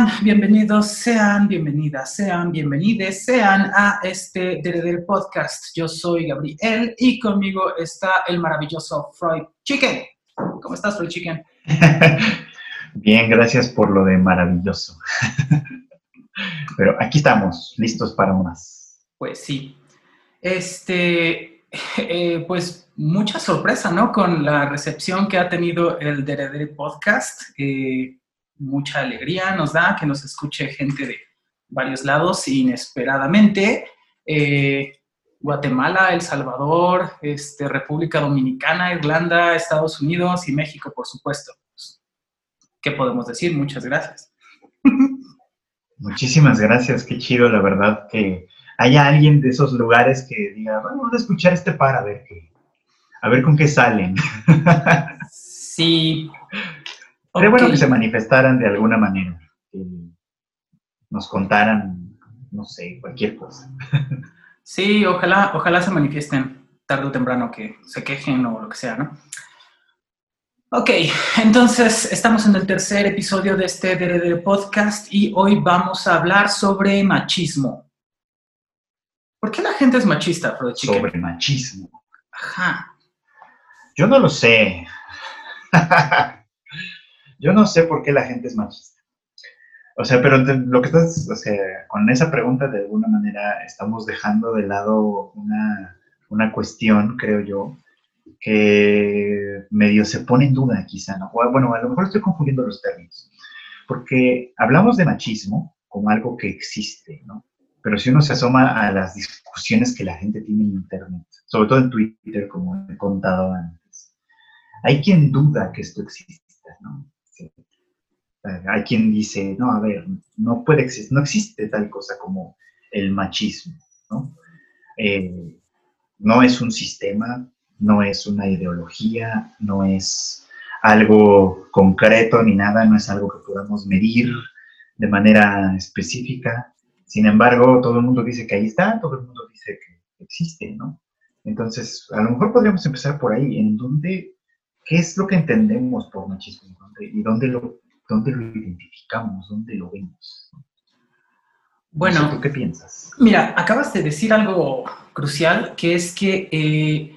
Hola amigas, ¿cómo están? Bienvenidos, sean bienvenidas, sean bienvenides, sean a este del podcast. Yo soy Gabriel y conmigo está el maravilloso Freud Chicken. ¿Cómo estás, Freud Chicken? Bien, gracias por lo de maravilloso. Pero aquí estamos, listos para más. Pues sí. Este, eh, pues mucha sorpresa, ¿no? Con la recepción que ha tenido el Deredere Podcast. Eh, mucha alegría nos da que nos escuche gente de varios lados inesperadamente. Eh, Guatemala, El Salvador, este, República Dominicana, Irlanda, Estados Unidos y México, por supuesto. ¿Qué podemos decir? Muchas gracias. Muchísimas gracias, qué chido, la verdad, que haya alguien de esos lugares que diga, vamos a escuchar este par a ver qué, a ver con qué salen. Sí, Sería bueno que se manifestaran de alguna manera, que nos contaran, no sé, cualquier cosa. Sí, ojalá, ojalá se manifiesten tarde o temprano, que se quejen o lo que sea, ¿no? Ok, entonces estamos en el tercer episodio de este DRD podcast y hoy vamos a hablar sobre machismo. ¿Por qué la gente es machista, Frodo Sobre machismo. Ajá. Yo no lo sé. Yo no sé por qué la gente es machista. O sea, pero lo que estás, o sea, con esa pregunta de alguna manera estamos dejando de lado una, una cuestión, creo yo, que medio se pone en duda quizá, ¿no? bueno, a lo mejor estoy confundiendo los términos, porque hablamos de machismo como algo que existe, ¿no? Pero si uno se asoma a las discusiones que la gente tiene en Internet, sobre todo en Twitter, como he contado antes, hay quien duda que esto exista, ¿no? Hay quien dice, no, a ver, no puede existir, no existe tal cosa como el machismo, ¿no? Eh, no es un sistema, no es una ideología, no es algo concreto ni nada, no es algo que podamos medir de manera específica. Sin embargo, todo el mundo dice que ahí está, todo el mundo dice que existe, ¿no? Entonces, a lo mejor podríamos empezar por ahí, en dónde, qué es lo que entendemos por machismo y dónde lo ¿Dónde lo identificamos? ¿Dónde lo vemos? Bueno, qué piensas? Mira, acabas de decir algo crucial, que es que eh,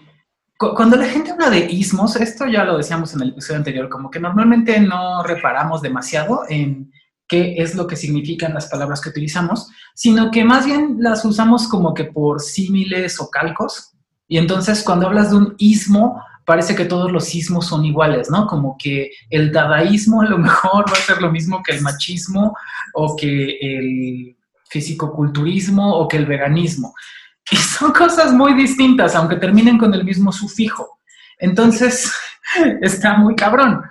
cuando la gente habla de ismos, esto ya lo decíamos en el episodio anterior, como que normalmente no reparamos demasiado en qué es lo que significan las palabras que utilizamos, sino que más bien las usamos como que por símiles o calcos. Y entonces cuando hablas de un ismo, parece que todos los sismos son iguales, ¿no? Como que el dadaísmo a lo mejor va a ser lo mismo que el machismo o que el fisicoculturismo o que el veganismo. Y son cosas muy distintas, aunque terminen con el mismo sufijo. Entonces, está muy cabrón.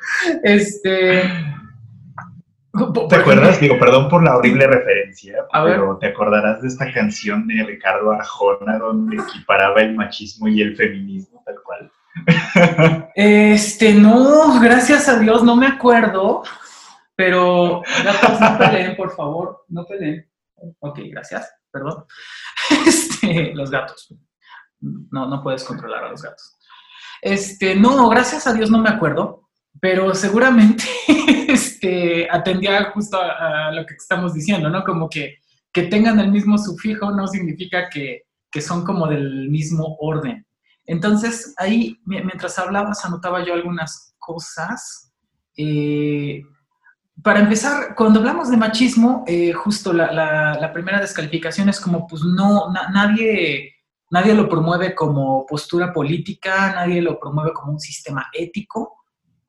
Este. ¿Te acuerdas? Digo, perdón por la horrible referencia, pero te acordarás de esta canción de Ricardo Arjona donde equiparaba el machismo y el feminismo, tal cual. Este, no, gracias a Dios, no me acuerdo, pero no peleen, por favor, no peleen. Ok, gracias, perdón. Este, los gatos. No, no puedes controlar a los gatos. Este, no, gracias a Dios no me acuerdo, pero seguramente este, atendía justo a, lo que estamos diciendo, ¿no? Como que, que tengan el mismo sufijo no significa que, que son como del mismo orden. Entonces, ahí, mientras hablabas, anotaba yo algunas cosas. Eh, para empezar, cuando hablamos de machismo, eh, justo la, primera descalificación es como, pues no, nadie, nadie lo promueve como postura política, nadie lo promueve como un sistema ético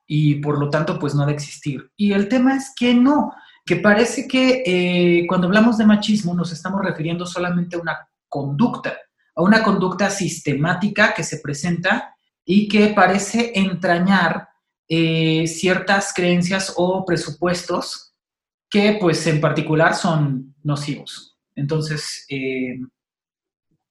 y por lo tanto, pues no ha de existir. Y el tema es que no, que parece que eh, cuando hablamos de machismo nos estamos refiriendo solamente a una conducta a una conducta sistemática que se presenta y que parece entrañar eh, ciertas creencias o presupuestos que pues en particular son nocivos. Entonces, eh,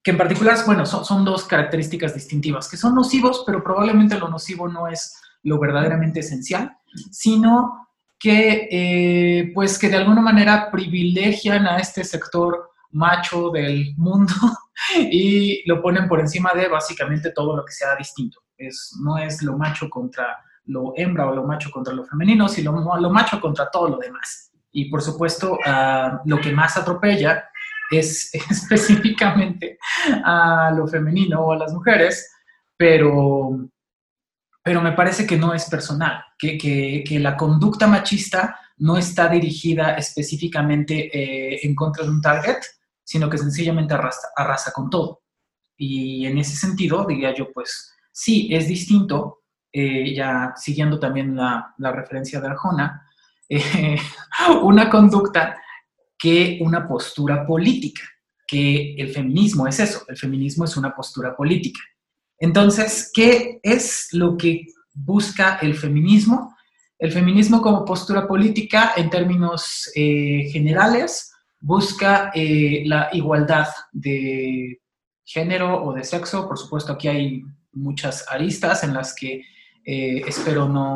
que en particular, bueno, son, dos características distintivas, que son nocivos, pero probablemente lo nocivo no es lo verdaderamente esencial, sino que eh, pues que de alguna manera privilegian a este sector macho del mundo y lo ponen por encima de básicamente todo lo que sea distinto. Es, no es lo macho contra lo hembra o lo macho contra lo femenino, sino lo, macho contra todo lo demás. Y por supuesto, ah, lo que más atropella es específicamente a lo femenino o a las mujeres, pero, pero me parece que no es personal, que, que, la conducta machista no está dirigida específicamente eh, en contra de un target, sino que sencillamente arrasa, arrasa con todo. Y en ese sentido, diría yo, pues sí, es distinto, eh, ya siguiendo también la, la referencia de Arjona, eh, una conducta que una postura política, que el feminismo es eso, el feminismo es una postura política. Entonces, ¿qué es lo que busca el feminismo? El feminismo como postura política, en términos eh, generales, busca eh, la igualdad de género o de sexo. Por supuesto, aquí hay muchas aristas en las que eh, espero no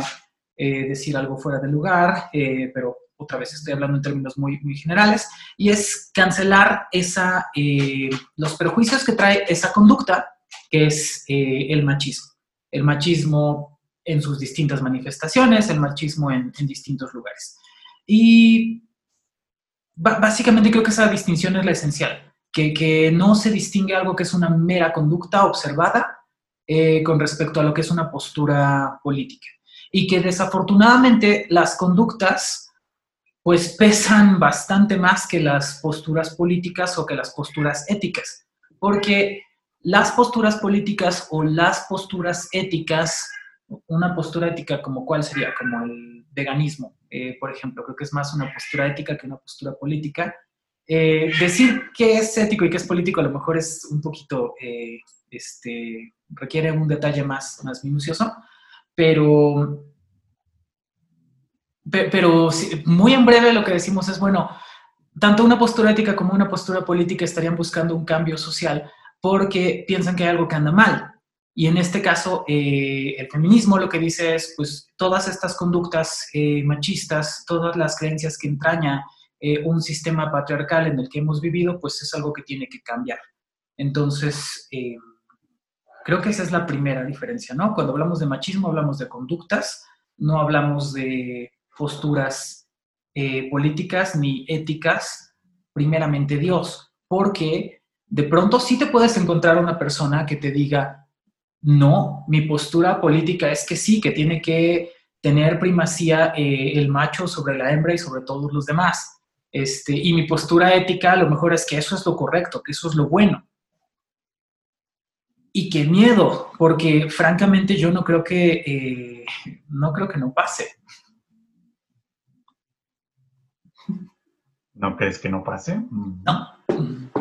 decir algo fuera de lugar, pero otra vez estoy hablando en términos muy, muy generales, y es cancelar esa, eh, los perjuicios que trae esa conducta, que es eh, el machismo. El machismo en sus distintas manifestaciones, el machismo en, distintos lugares. Y básicamente creo que esa distinción es la esencial, que, que, no se distingue algo que es una mera conducta observada eh, con respecto a lo que es una postura política. Y que desafortunadamente las conductas pues pesan bastante más que las posturas políticas o que las posturas éticas, porque las posturas políticas o las posturas éticas, una postura ética como cuál sería, como el veganismo, eh, por ejemplo, creo que es más una postura ética que una postura política. Eh, decir que es ético y que es político a lo mejor es un poquito, eh, este, requiere un detalle más, más minucioso, pero pero muy en breve lo que decimos es, bueno, tanto una postura ética como una postura política estarían buscando un cambio social porque piensan que hay algo que anda mal. Y en este caso, eh, el feminismo lo que dice es, pues, todas estas conductas eh, machistas, todas las creencias que entraña eh, un sistema patriarcal en el que hemos vivido, pues es algo que tiene que cambiar. Entonces, creo que esa es la primera diferencia, ¿no? Cuando hablamos de machismo, hablamos de conductas, no hablamos de posturas eh, políticas ni éticas, primeramente Dios, porque de pronto sí te puedes encontrar una persona que te diga, no, mi postura política es que sí, que tiene que tener primacía eh, el macho sobre la hembra y sobre todos los demás. Este, y mi postura ética a lo mejor es que eso es lo correcto, que eso es lo bueno. Y qué miedo, porque francamente yo no creo que, eh, no creo que no pase. ¿No crees que no pase? Mm. No.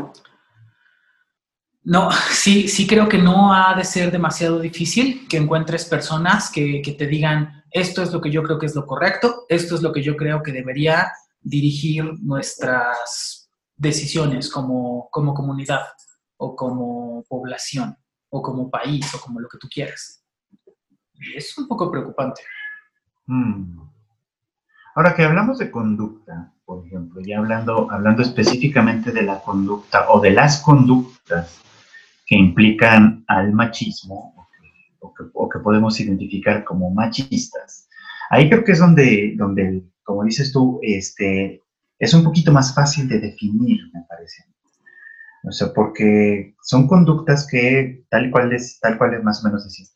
No, sí, sí creo que no ha de ser demasiado difícil que encuentres personas que, te digan, esto es lo que yo creo que es lo correcto, esto es lo que yo creo que debería dirigir nuestras decisiones como, como comunidad o como población o como país o como lo que tú quieras. es un poco preocupante. Mm. Ahora que hablamos de conducta, por ejemplo, ya hablando, hablando específicamente de la conducta o de las conductas que implican al machismo o que, podemos identificar como machistas, ahí creo que es donde, donde, como dices tú, este, es un poquito más fácil de definir, me parece. O sea, porque son conductas que, tal cual es, tal cual es más o menos decir,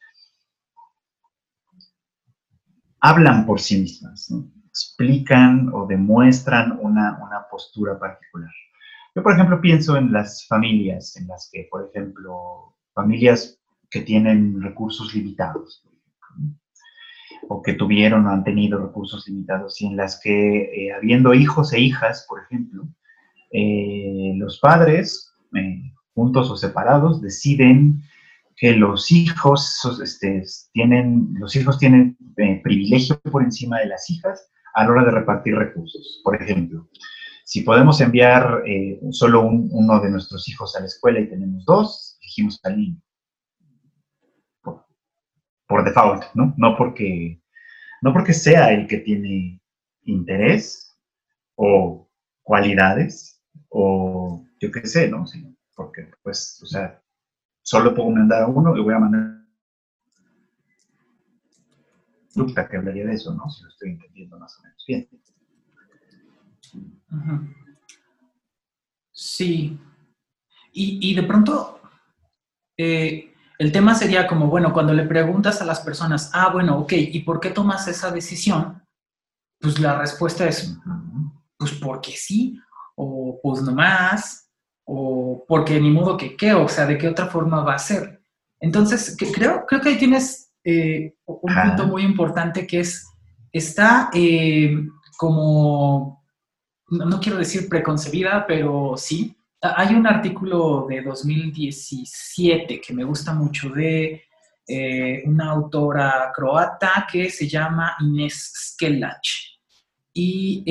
hablan por sí mismas, explican o demuestran una, postura particular. Yo, por ejemplo, pienso en las familias, en las que, por ejemplo, familias que tienen recursos limitados, o que tuvieron o han tenido recursos limitados, y en las que, eh, habiendo hijos e hijas, por ejemplo, eh, los padres, eh, juntos o separados, deciden que los hijos este, tienen, los hijos tienen privilegio por encima de las hijas a la hora de repartir recursos. Por ejemplo, si podemos enviar eh, solo uno de nuestros hijos a la escuela y tenemos dos, elegimos al niño. Por, default, ¿no? No porque, no porque sea el que tiene interés o cualidades o yo qué sé, ¿no? Porque, pues, o sea, solo puedo mandar a uno y voy a mandar que hablaría de eso, ¿no? Si lo estoy entendiendo más o menos bien. Sí. Y, de pronto, eh, el tema sería como, bueno, cuando le preguntas a las personas, ah, bueno, ok, ¿y por qué tomas esa decisión? Pues la respuesta es, pues porque sí, o pues no más, o porque ni modo que qué, o sea, de qué otra forma va a ser. Entonces, creo, creo que ahí tienes eh, un punto muy importante que es, está eh, como, no, quiero decir preconcebida, pero sí. Hay un artículo de 2017 que me gusta mucho de eh, una autora croata que se llama Inés Skelach y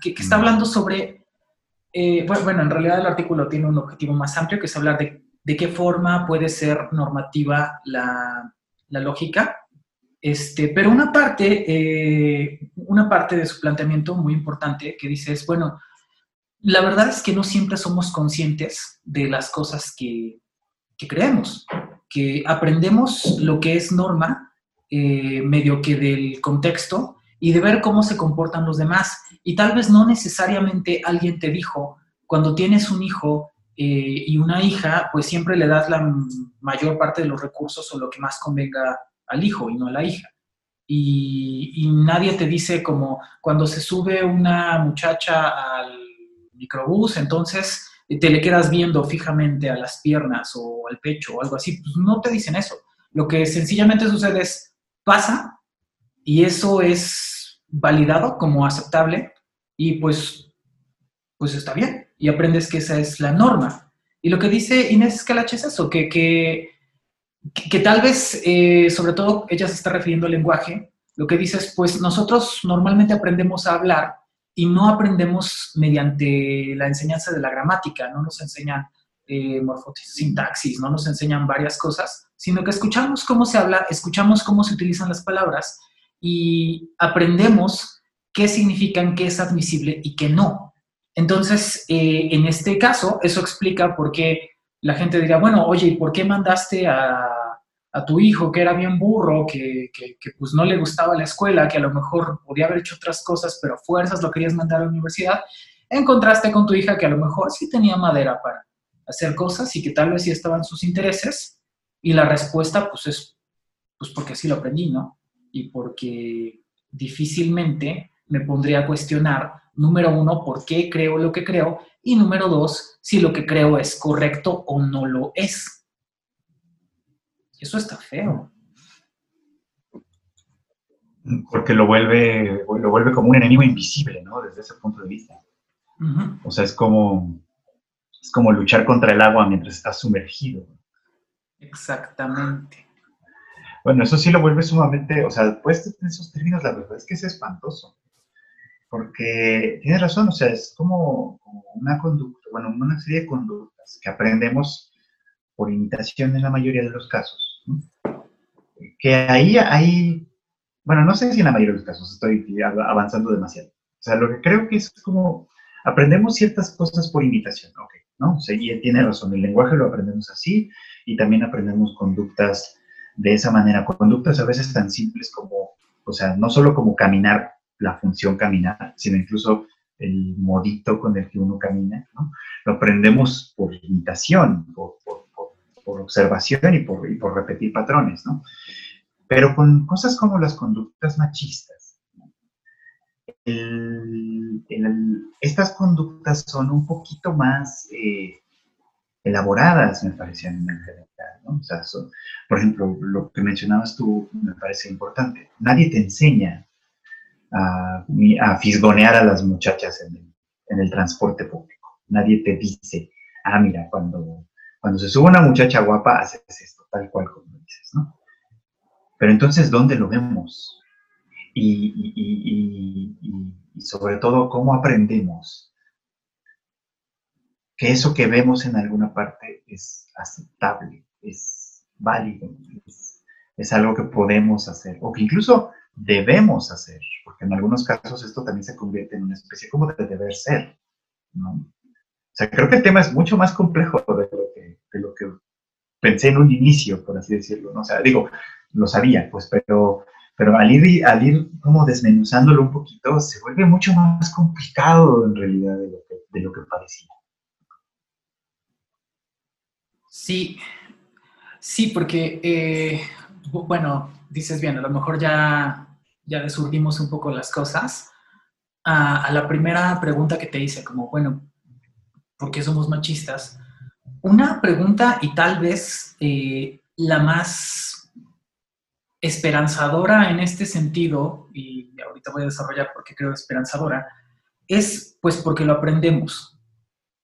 que, está mm. hablando sobre, bueno, en realidad el artículo tiene un objetivo más amplio que es hablar de de qué forma puede ser normativa la, lógica. Este, pero una parte, eh, una parte de su planteamiento muy importante que dice es, bueno, la verdad es que no siempre somos conscientes de las cosas que, creemos, que aprendemos lo que es norma eh, medio que del contexto y de ver cómo se comportan los demás. Y tal vez no necesariamente alguien te dijo, cuando tienes un hijo, eh, y una hija, pues siempre le das la mayor parte de los recursos o lo que más convenga al hijo y no a la hija. Y, nadie te dice como cuando se sube una muchacha al microbús, entonces eh, te le quedas viendo fijamente a las piernas o al pecho o algo así. Pues no te dicen eso. Lo que sencillamente sucede es, pasa y eso es validado como aceptable y pues, pues está bien y aprendes que esa es la norma. Y lo que dice Inés Escalach es eso, que, que, que, tal vez, eh, sobre todo, ella se está refiriendo al lenguaje, lo que dice es, pues nosotros normalmente aprendemos a hablar y no aprendemos mediante la enseñanza de la gramática, no nos enseñan eh, sintaxis, no nos enseñan varias cosas, sino que escuchamos cómo se habla, escuchamos cómo se utilizan las palabras y aprendemos qué significan, qué es admisible y qué no. Entonces, eh, en este caso, eso explica por qué la gente diría, bueno, oye, ¿y por qué mandaste a, tu hijo que era bien burro, que, pues no le gustaba la escuela, que a lo mejor podía haber hecho otras cosas, pero a fuerzas lo querías mandar a la universidad? Encontraste con tu hija que a lo mejor sí tenía madera para hacer cosas y que tal vez sí estaban sus intereses. Y la respuesta, pues es, pues porque así lo aprendí, ¿no? Y porque difícilmente me pondría a cuestionar número uno, por qué creo lo que creo, y número dos, si lo que creo es correcto o no lo es. Eso está feo. Porque lo vuelve, lo vuelve como un enemigo invisible, ¿no? Desde ese punto de vista. O sea, es como, es como luchar contra el agua mientras estás sumergido. Exactamente. Bueno, eso sí lo vuelve sumamente, o sea, pues en esos términos, la verdad es que es espantoso porque tienes razón, o sea, es como, una conducta, bueno, una serie de conductas que aprendemos por imitación en la mayoría de los casos. Que ahí hay, bueno, no sé si en la mayoría de los casos estoy avanzando demasiado. O sea, lo que creo que es como, aprendemos ciertas cosas por imitación, ok, ¿no? O sea, y tiene razón, el lenguaje lo aprendemos así y también aprendemos conductas de esa manera, conductas a veces tan simples como, o sea, no solo como caminar la función caminar, sino incluso el modito con el que uno camina, ¿no? Lo aprendemos por imitación, por, observación y por, repetir patrones, ¿no? Pero con cosas como las conductas machistas, estas conductas son un poquito más eh, elaboradas, me parecen en general, ¿no? O sea, por ejemplo, lo que mencionabas tú me parece importante. Nadie te enseña a, fisgonear a las muchachas en el, transporte público. Nadie te dice, ah, mira, cuando, cuando se sube una muchacha guapa, haces esto, tal cual como dices, ¿no? Pero entonces, ¿dónde lo vemos? Y, y, sobre todo, ¿cómo aprendemos que eso que vemos en alguna parte es aceptable, es válido, es, es algo que podemos hacer, o que incluso debemos hacer, porque en algunos casos esto también se convierte en una especie como de deber ser, ¿no? O sea, creo que el tema es mucho más complejo de lo que, pensé en un inicio, por así decirlo, ¿no? O sea, digo, lo sabía, pues, pero, pero al ir, al ir como desmenuzándolo un poquito, se vuelve mucho más complicado en realidad de lo que, de lo que parecía. Sí, sí, porque, eh, bueno, dices bien, a lo mejor ya, ya desurdimos un poco las cosas. A, la primera pregunta que te hice, como, bueno, ¿por qué somos machistas? Una pregunta y tal vez eh, la más esperanzadora en este sentido, y ahorita voy a desarrollar por qué creo esperanzadora, es pues porque lo aprendemos.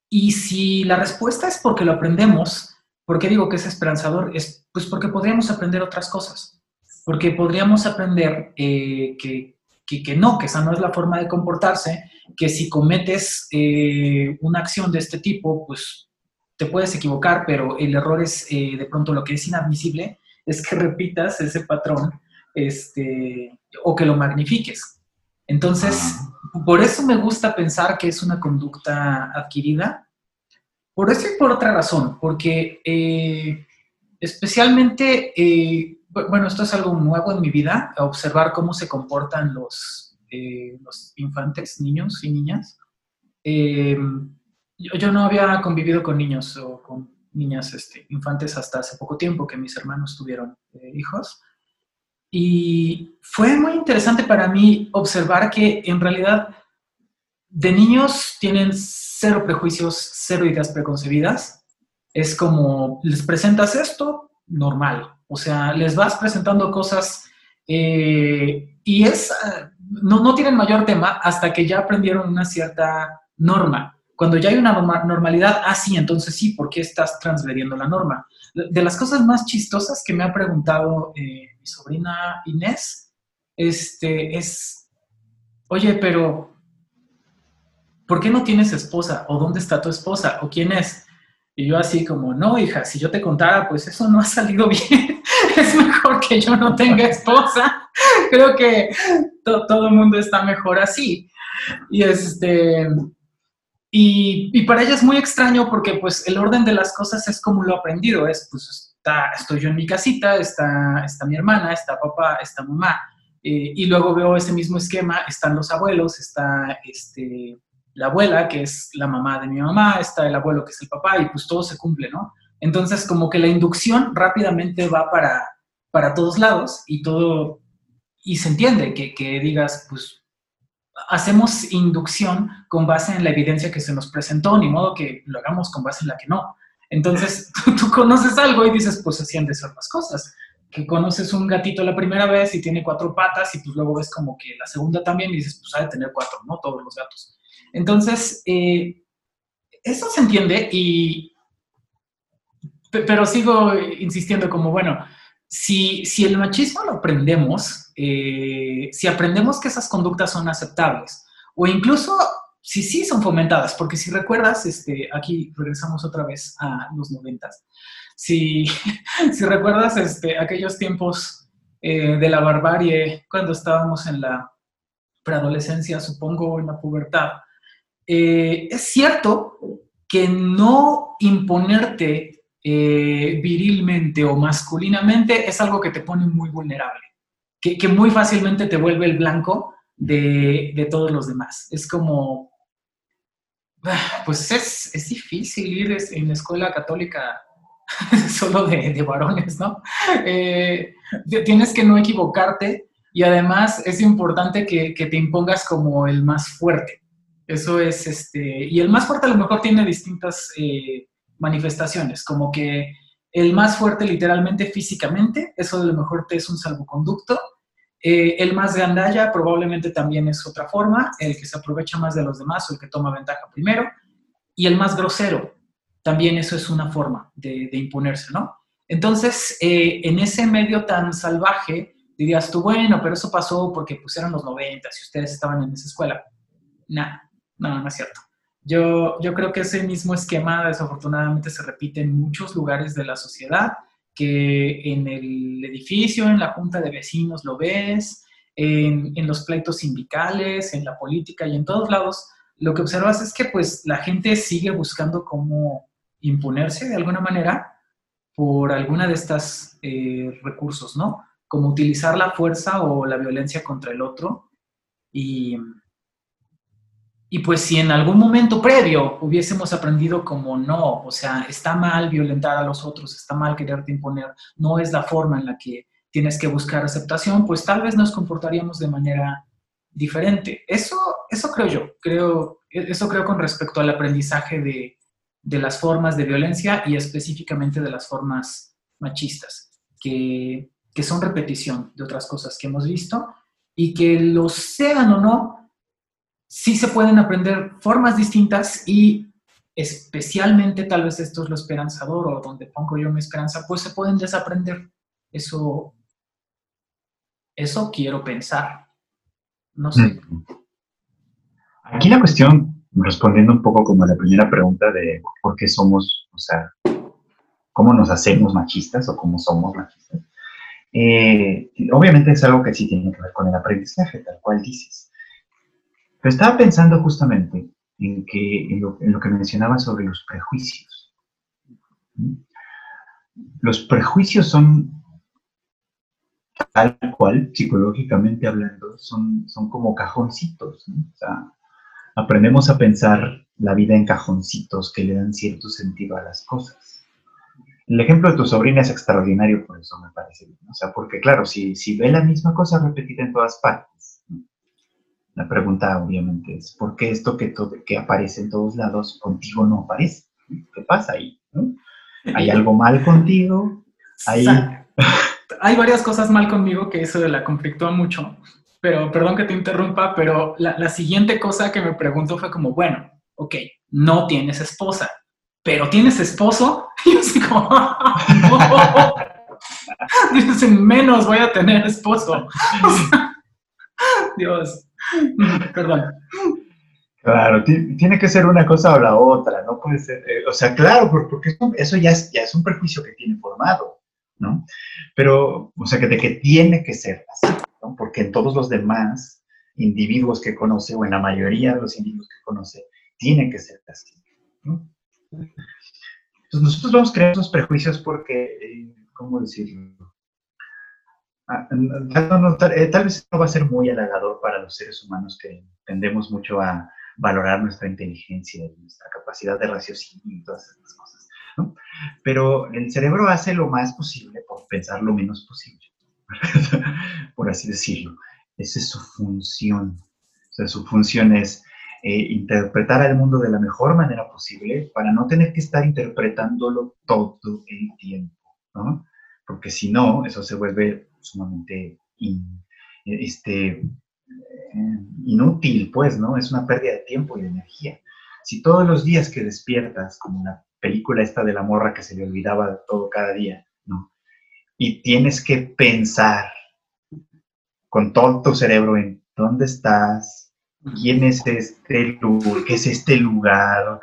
Y si la respuesta es porque lo aprendemos, ¿Por qué digo que es esperanzador? Es pues porque podríamos aprender otras cosas. Porque podríamos aprender eh, que, que, no, que esa no es la forma de comportarse, que si cometes eh, una acción de este tipo, pues te puedes equivocar, pero el error es eh, de pronto lo que es inadmisible, es que repitas ese patrón este, o que lo magnifiques. Entonces, por eso me gusta pensar que es una conducta adquirida por eso y por otra razón, porque eh, especialmente, eh, bueno, esto es algo nuevo en mi vida, observar cómo se comportan los, eh, los infantes, niños y niñas. Yo, no había convivido con niños o con niñas este, infantes hasta hace poco tiempo que mis hermanos tuvieron hijos. Y fue muy interesante para mí observar que en realidad de niños tienen cero prejuicios, cero ideas preconcebidas. Es como, les presentas esto, normal. O sea, les vas presentando cosas eh, y es, no, no tienen mayor tema hasta que ya aprendieron una cierta norma. Cuando ya hay una normalidad, ah, sí, entonces sí, ¿por qué estás transgrediendo la norma? De las cosas más chistosas que me ha preguntado eh, mi sobrina Inés, este, es, oye, pero ¿por qué no tienes esposa? ¿O dónde está tu esposa? ¿O quién es? Y yo así como, no, hija, si yo te contara, pues eso no ha salido bien. es mejor que yo no tenga esposa. Creo que todo el mundo está mejor así. Y este... Y, para ella es muy extraño porque pues el orden de las cosas es como lo aprendido, es pues está, estoy yo en mi casita, está, está mi hermana, está papá, está mamá, eh, y luego veo ese mismo esquema, están los abuelos, está este, la abuela, que es la mamá de mi mamá, está el abuelo, que es el papá, y pues todo se cumple, ¿no? Entonces, como que la inducción rápidamente va para, para todos lados y todo, y se entiende que, que digas, pues hacemos inducción con base en la evidencia que se nos presentó, ni modo que lo hagamos con base en la que no. Entonces, tú, conoces algo y dices, pues así han de ser las cosas. Que conoces un gatito la primera vez y tiene cuatro patas y pues luego ves como que la segunda también y dices, pues ha de tener cuatro, ¿no? Todos los gatos. Entonces, eh, eso se entiende y, pero sigo insistiendo como, bueno, si, si el machismo lo aprendemos, eh, si aprendemos que esas conductas son aceptables, o incluso si sí son fomentadas, porque si recuerdas, este, aquí regresamos otra vez a los noventas, si, si recuerdas este, aquellos tiempos eh, de la barbarie, cuando estábamos en la preadolescencia, supongo, en la pubertad, eh, es cierto que no imponerte eh, virilmente o masculinamente es algo que te pone muy vulnerable, que, muy fácilmente te vuelve el blanco de, todos los demás. Es como, ah, pues es, difícil ir en la escuela católica solo de, varones, ¿no? Eh, tienes que no equivocarte y además es importante que, que te impongas como el más fuerte. Eso es, este, y el más fuerte a lo mejor tiene distintas eh, manifestaciones, como que el más fuerte literalmente físicamente, eso a lo mejor te es un salvoconducto. Eh, el más gandalla probablemente también es otra forma, el que se aprovecha más de los demás o el que toma ventaja primero. Y el más grosero, también eso es una forma de, imponerse, ¿no? Entonces, eh, en ese medio tan salvaje, dirías tú, bueno, pero eso pasó porque pusieron los 90 si ustedes estaban en esa escuela. Nada, no, no es cierto. Yo, yo creo que ese mismo esquema desafortunadamente se repite en muchos lugares de la sociedad, que en el edificio, en la junta de vecinos lo ves, en, los pleitos sindicales, en la política y en todos lados, lo que observas es que pues la gente sigue buscando cómo imponerse de alguna manera por alguna de estas eh, recursos, ¿no? como utilizar la fuerza o la violencia contra el otro. Y, y pues si en algún momento previo hubiésemos aprendido como no, o sea, está mal violentar a los otros, está mal quererte imponer, no es la forma en la que tienes que buscar aceptación, pues tal vez nos comportaríamos de manera diferente. Eso, eso creo yo, creo, eso creo con respecto al aprendizaje de, de las formas de violencia y específicamente de las formas machistas, que, que son repetición de otras cosas que hemos visto y que lo sean o no, sí se pueden aprender formas distintas y especialmente tal vez esto es lo esperanzador o donde pongo yo mi esperanza, pues se pueden desaprender. Eso eso quiero pensar. No sé. Mm. Aquí la cuestión, respondiendo un poco como a la primera pregunta de por qué somos, o sea, cómo nos hacemos machistas o cómo somos machistas, eh, obviamente es algo que sí tiene que ver con el aprendizaje, tal cual dices. Pero estaba pensando justamente en, lo, que mencionaba sobre los prejuicios. Los prejuicios son tal cual, psicológicamente hablando, son, como cajoncitos. Aprendemos a pensar la vida en cajoncitos que le dan cierto sentido a las cosas. El ejemplo de tu sobrina es extraordinario, por eso me parece bien. O sea, porque claro, si, si ve la misma cosa repetida en todas partes, la pregunta obviamente es, ¿por qué esto que, todo, que aparece en todos lados contigo no aparece? ¿Qué pasa ahí? ¿Hay algo mal contigo? ¿Hay hay varias cosas mal conmigo que eso la conflictúa mucho, pero perdón que te interrumpa, pero la, siguiente cosa que me preguntó fue como, bueno, ok, no tienes esposa, pero tienes esposo. Y yo así como, no. Dice, menos voy a tener esposo. Dios, perdón. Claro, tiene que ser una cosa o la otra, no puede ser, eh, o sea, claro, porque eso ya es, ya es un prejuicio que tiene formado. ¿no? Pero, o sea, que de que tiene que ser así, ¿no? Porque en todos los demás individuos que conoce, o en la mayoría de los individuos que conoce, tiene que ser así. Entonces nosotros vamos creando esos prejuicios porque, eh, ¿cómo decirlo? Ah, eh, tal vez no va a ser muy halagador para los seres humanos que tendemos mucho a valorar nuestra inteligencia y nuestra capacidad de raciocinio y todas esas cosas. Pero el cerebro hace lo más posible por pensar lo menos posible, por así decirlo. Esa es su función. O sea, su función es eh, interpretar al mundo de la mejor manera posible para no tener que estar interpretándolo todo el tiempo, ¿no? Porque si no, eso se vuelve sumamente este, inútil, pues, ¿no? Es una pérdida de tiempo y de energía. Si todos los días que despiertas, como la película esta de la morra que se le olvidaba todo cada día, ¿no? Y tienes que pensar con todo tu cerebro en dónde estás, quién es este lugar, qué es este lugar,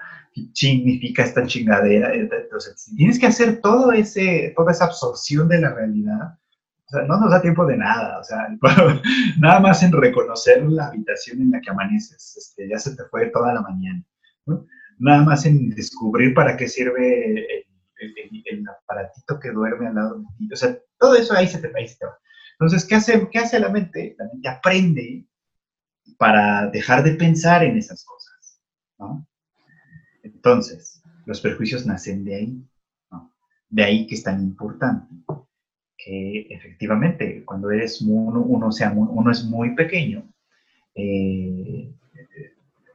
significa esta chingadera. Entonces, tienes que hacer todo ese, toda esa absorción de la realidad. O sea, no nos da tiempo de nada, o sea, nada más en reconocer la habitación en la que amaneces, este, ya se te fue toda la mañana. ¿no? nada más en descubrir para qué sirve el, aparatito que duerme al lado de ti. O sea, todo eso ahí se te, ahí va. Entonces, ¿qué hace, ¿qué hace la mente? La mente aprende para dejar de pensar en esas cosas. ¿no? Entonces, los prejuicios nacen de ahí. De ahí que es tan importante que efectivamente cuando eres uno, uno, sea, uno es muy pequeño, eh,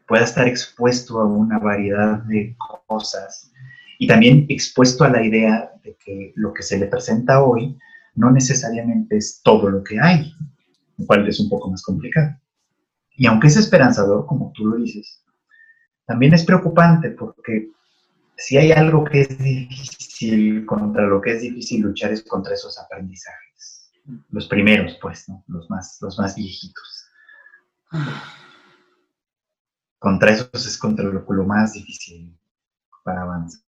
pueda estar expuesto a una variedad de cosas y también expuesto a la idea de que lo que se le presenta hoy no necesariamente es todo lo que hay, lo cual es un poco más complicado. Y aunque es esperanzador, como tú lo dices, también es preocupante porque si hay algo que es difícil, contra lo que es difícil luchar es contra esos aprendizajes. Los primeros, pues, ¿no? Los más, los más viejitos. Contra eso es contra lo, lo más difícil para avanzar.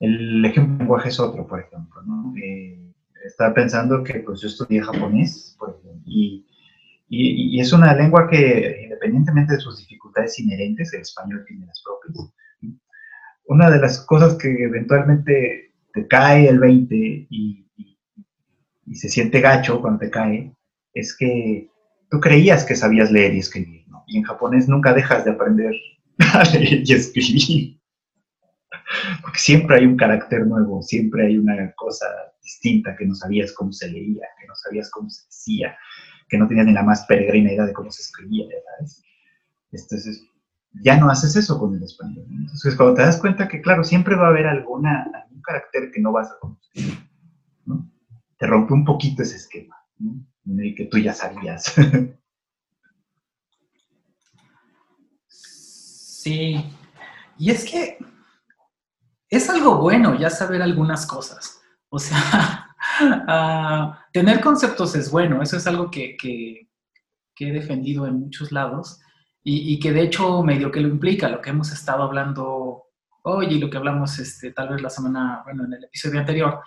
El ejemplo de lenguaje es otro, por ejemplo. ¿no? Eh, estaba pensando que pues, yo estudié japonés, por ejemplo, y, y, es una lengua que, independientemente de sus dificultades inherentes, el español tiene las propias. Una de las cosas que eventualmente te cae el 20 y, y se siente gacho cuando te cae, es que tú creías que sabías leer y escribir, ¿no? Y en japonés nunca dejas de aprender a leer y escribir. Porque siempre hay un carácter nuevo, siempre hay una cosa distinta que no sabías cómo se leía, que no sabías cómo se decía, que no tenías ni la más peregrina idea de cómo se escribía, ¿sabes? Entonces, ya no haces eso con el español. Entonces, cuando te das cuenta que, claro, siempre va a haber alguna, algún carácter que no vas a conocer, ¿no? te rompe un poquito ese esquema, ¿no? en que tú ya sabías. Sí, y es que es algo bueno ya saber algunas cosas. O sea, uh, tener conceptos es bueno, eso es algo que, que, que he defendido en muchos lados y, y, que de hecho medio que lo implica, lo que hemos estado hablando hoy y lo que hablamos este, tal vez la semana, bueno, en el episodio anterior.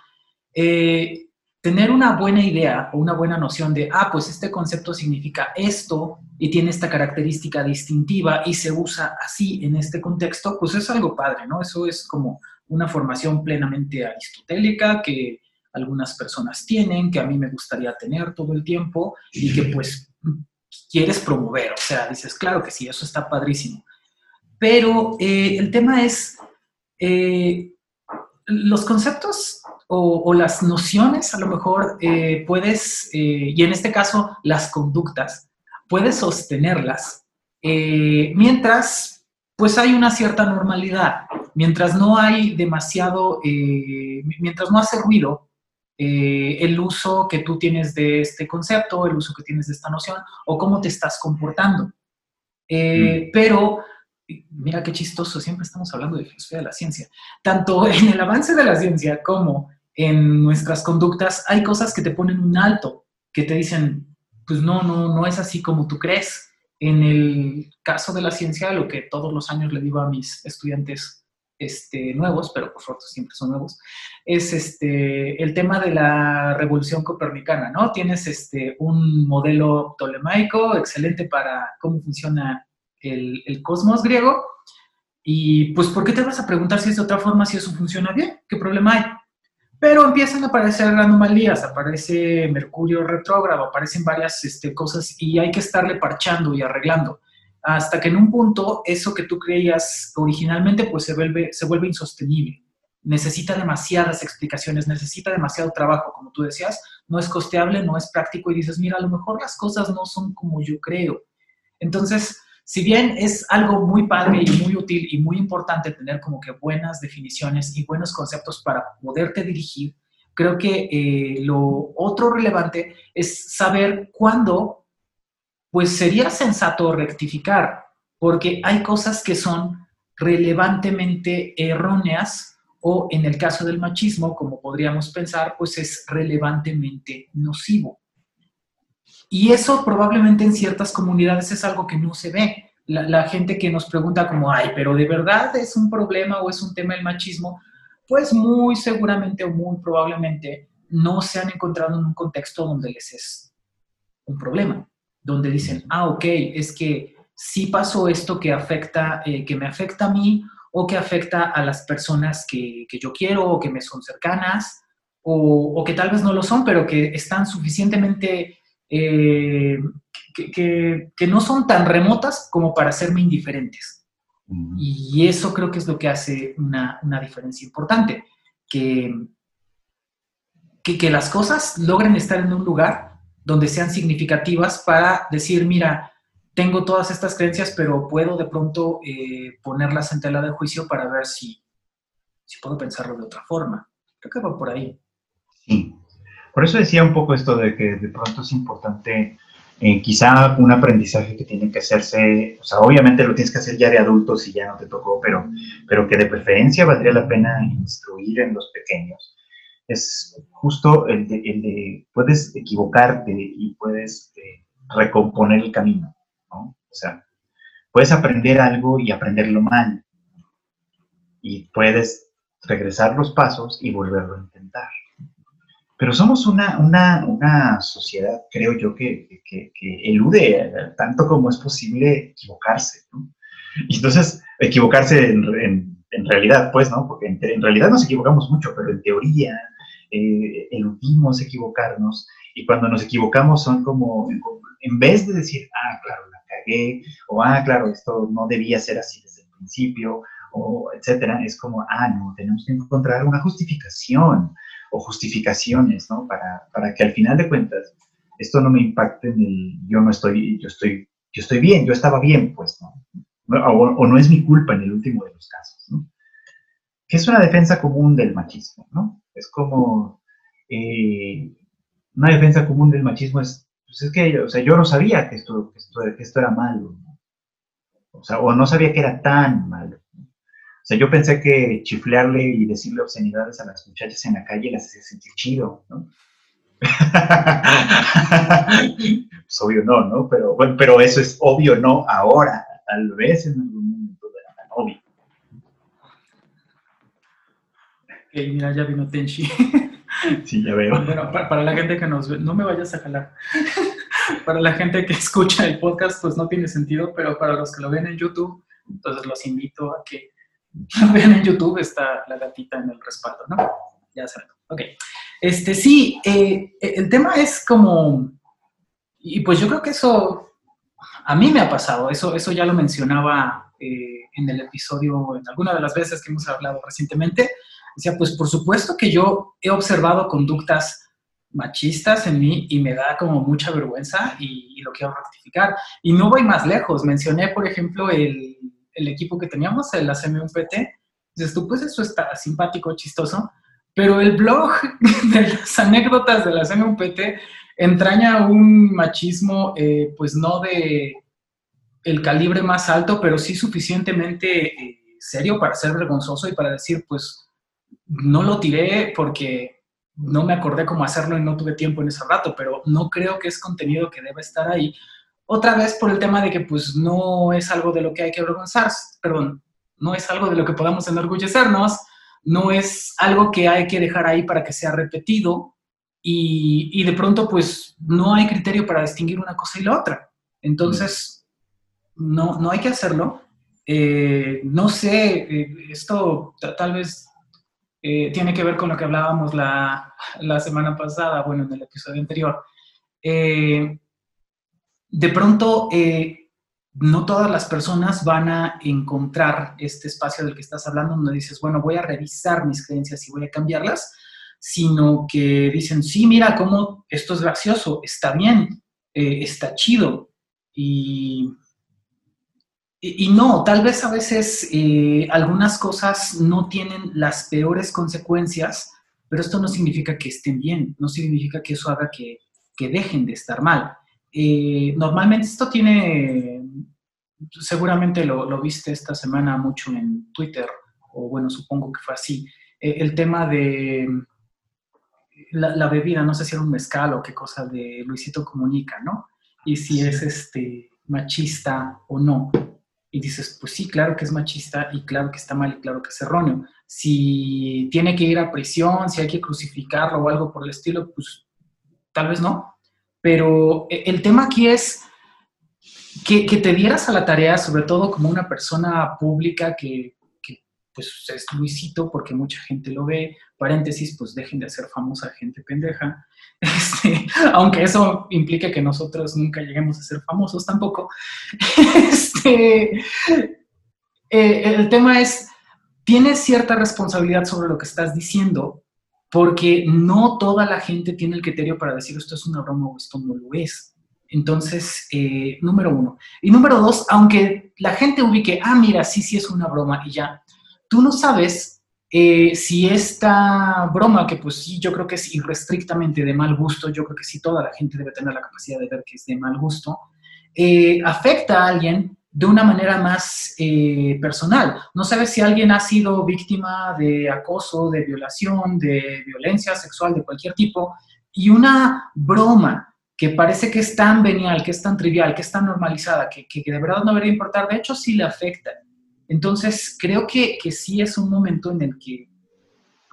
Eh, tener una buena idea o una buena noción de, ah, pues este concepto significa esto y tiene esta característica distintiva y se usa así en este contexto, pues es algo padre, ¿no? Eso es como una formación plenamente aristotélica que algunas personas tienen, que a mí me gustaría tener todo el tiempo y que pues quieres promover, o sea, dices, claro que sí, eso está padrísimo. Pero eh, el tema es, eh, los conceptos o, las nociones, a lo mejor eh, puedes, eh, y en este caso las conductas, puedes sostenerlas eh, mientras pues hay una cierta normalidad, mientras no hay demasiado, mientras no hace ruido el uso que tú tienes de este concepto, el uso que tienes de esta noción o cómo te estás comportando. Mm. Pero mira qué chistoso, siempre estamos hablando de filosofía de la ciencia. Tanto en el avance de la ciencia como en nuestras conductas hay cosas que te ponen un alto, que te dicen, pues no, no, no es así como tú crees. En el caso de la ciencia, lo que todos los años le digo a mis estudiantes este, nuevos, pero por suerte siempre son nuevos, es este, el tema de la revolución copernicana, ¿no? Tienes este, un modelo ptolemaico excelente para cómo funciona el, el cosmos griego, y pues, ¿por qué te vas a preguntar si es de otra forma, si eso funciona bien? ¿Qué problema hay? Pero empiezan a aparecer anomalías, aparece Mercurio retrógrado, aparecen varias este, cosas y hay que estarle parchando y arreglando. Hasta que en un punto eso que tú creías originalmente pues se vuelve, se vuelve insostenible. Necesita demasiadas explicaciones, necesita demasiado trabajo, como tú decías, no es costeable, no es práctico y dices, mira, a lo mejor las cosas no son como yo creo. Entonces, si bien es algo muy padre y muy útil y muy importante tener como que buenas definiciones y buenos conceptos para poderte dirigir, creo que eh, lo otro relevante es saber cuándo, pues sería sensato rectificar, porque hay cosas que son relevantemente erróneas o en el caso del machismo, como podríamos pensar, pues es relevantemente nocivo. Y eso probablemente en ciertas comunidades es algo que no se ve. La, gente que nos pregunta como, ay, pero de verdad es un problema o es un tema el machismo, pues muy seguramente o muy probablemente no se han encontrado en un contexto donde les es un problema, donde dicen, ah, ok, es que sí pasó esto que afecta, eh, que me afecta a mí o que afecta a las personas que, que yo quiero o que me son cercanas o, o, que tal vez no lo son, pero que están suficientemente eh, que, que, no son tan remotas como para hacerme indiferentes. Y eso creo que es lo que hace una, una diferencia importante, que, que, que, las cosas logren estar en un lugar donde sean significativas para decir, mira, tengo todas estas creencias, pero puedo de pronto eh, ponerlas en tela de juicio para ver si, si puedo pensarlo de otra forma. Creo que va por ahí. Sí, por eso decía un poco esto de que de pronto es importante, eh, quizá un aprendizaje que tiene que hacerse, o sea, obviamente lo tienes que hacer ya de adulto si ya no te tocó, pero, pero que de preferencia valdría la pena instruir en los pequeños. Es justo el de, puedes equivocarte y puedes eh, recomponer el camino, ¿no? O sea, puedes aprender algo y aprenderlo mal. Y puedes regresar los pasos y volverlo a intentar. Pero somos una, una, una sociedad, creo yo, que, que, elude tanto como es posible equivocarse. Y entonces, equivocarse en, en, realidad, pues, ¿no? Porque en, realidad nos equivocamos mucho, pero en teoría, eh, eludimos equivocarnos y cuando nos equivocamos son como, en vez de decir, ah, claro, la cagué, o ah, claro, esto no debía ser así desde el principio, o etcétera, es como, ah, no, tenemos que encontrar una justificación o justificaciones, ¿no? Para, para que al final de cuentas esto no me impacte en el, yo no estoy, yo estoy, yo estoy bien, yo estaba bien, pues, ¿no? O, no es mi culpa en el último de los casos. Que es una defensa común del machismo, ¿no? Es como, eh, una defensa común del machismo es, pues es que, o sea, yo no sabía que esto, que esto, era malo, ¿no? O sea, o no sabía que era tan malo. O sea, yo pensé que chiflearle y decirle obscenidades a las muchachas en la calle las hacía sentir chido, ¿no? pues obvio no, ¿no? Pero, bueno, pero eso es obvio no ahora, tal vez en momento era tan obvio. Ok, mira, ya vino Tenchi. Sí, ya veo. Bueno, para, la gente que nos ve, no me vayas a jalar. para la gente que escucha el podcast, pues no tiene sentido, pero para los que lo ven en YouTube, entonces los invito a que lo vean en YouTube, está la gatita en el respaldo, ¿no? Ya saben. Ok. Este, sí, eh, el tema es como, y pues yo creo que eso a mí me ha pasado, eso, eso ya lo mencionaba eh, en el episodio, en alguna de las veces que hemos hablado recientemente, decía, pues por supuesto que yo he observado conductas machistas en mí y me da como mucha vergüenza y, lo quiero rectificar. Y no voy más lejos, mencioné, por ejemplo, el, el equipo que teníamos, el ACM-UPT, dices tú, pues eso está simpático, chistoso, pero el blog de las anécdotas de la CNUPT entraña un machismo, eh, pues no de el calibre más alto, pero sí suficientemente eh, serio para ser vergonzoso y para decir, pues no lo tiré porque no me acordé cómo hacerlo y no tuve tiempo en ese rato, pero no creo que es contenido que debe estar ahí. Otra vez por el tema de que pues no es algo de lo que hay que avergonzarse, perdón, no es algo de lo que podamos enorgullecernos, no es algo que hay que dejar ahí para que sea repetido y, de pronto pues no hay criterio para distinguir una cosa y la otra. Entonces, no, no hay que hacerlo. Eh, no sé, eh, esto tal vez eh, tiene que ver con lo que hablábamos la, la, semana pasada, bueno, en el episodio anterior. de pronto, no todas las personas van a encontrar este espacio del que estás hablando, donde dices, bueno, voy a revisar mis creencias y voy a cambiarlas, sino que dicen, sí, mira, cómo esto es gracioso, está bien, eh, está chido. Y, y, no, tal vez a veces eh, algunas cosas no tienen las peores consecuencias, pero esto no significa que estén bien, no significa que eso haga que, que dejen de estar mal. Eh, normalmente esto tiene, seguramente lo, viste esta semana mucho en Twitter, o bueno, supongo que fue así, eh, el tema de la, bebida, no sé si era un mezcal o qué cosa de Luisito Comunica, ¿no? Y si es este machista o no. Y dices, pues sí, claro que es machista y claro que está mal y claro que es erróneo. Si tiene que ir a prisión, si hay que crucificarlo o algo por el estilo, pues tal vez no, pero eh, el tema aquí es que, te dieras a la tarea, sobre todo como una persona pública que, pues es Luisito porque mucha gente lo ve, paréntesis, pues dejen de hacer famosa gente pendeja, este, aunque eso implique que nosotros nunca lleguemos a ser famosos tampoco. Este, eh, el tema es, tienes cierta responsabilidad sobre lo que estás diciendo, porque no toda la gente tiene el criterio para decir esto es una broma o esto no lo es. Entonces, eh, número uno. Y número dos, aunque la gente ubique, ah, mira, sí, sí es una broma y ya, tú no sabes eh, si esta broma, que pues sí, yo creo que es irrestrictamente de mal gusto, yo creo que sí toda la gente debe tener la capacidad de ver que es de mal gusto, eh, afecta a alguien de una manera más eh, personal. No sabes si alguien ha sido víctima de acoso, de violación, de violencia sexual de cualquier tipo, y una broma que parece que es tan venial, que es tan trivial, que es tan normalizada, que, que, de verdad no debería importar, de hecho sí le afecta. Entonces, creo que, que sí es un momento en el que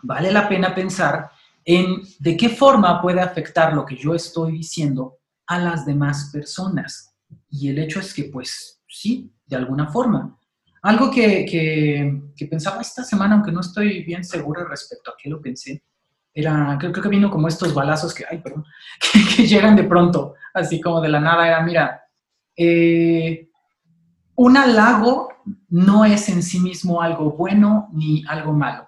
vale la pena pensar en de qué forma puede afectar lo que yo estoy diciendo a las demás personas. Y el hecho es que, pues, sí, de alguna forma. Algo que, pensaba esta semana, aunque no estoy bien segura respecto a qué lo pensé, era, creo, que vino como estos balazos que, ay, perdón, que, llegan de pronto, así como de la nada, era, mira, eh, un halago no es en sí mismo algo bueno ni algo malo,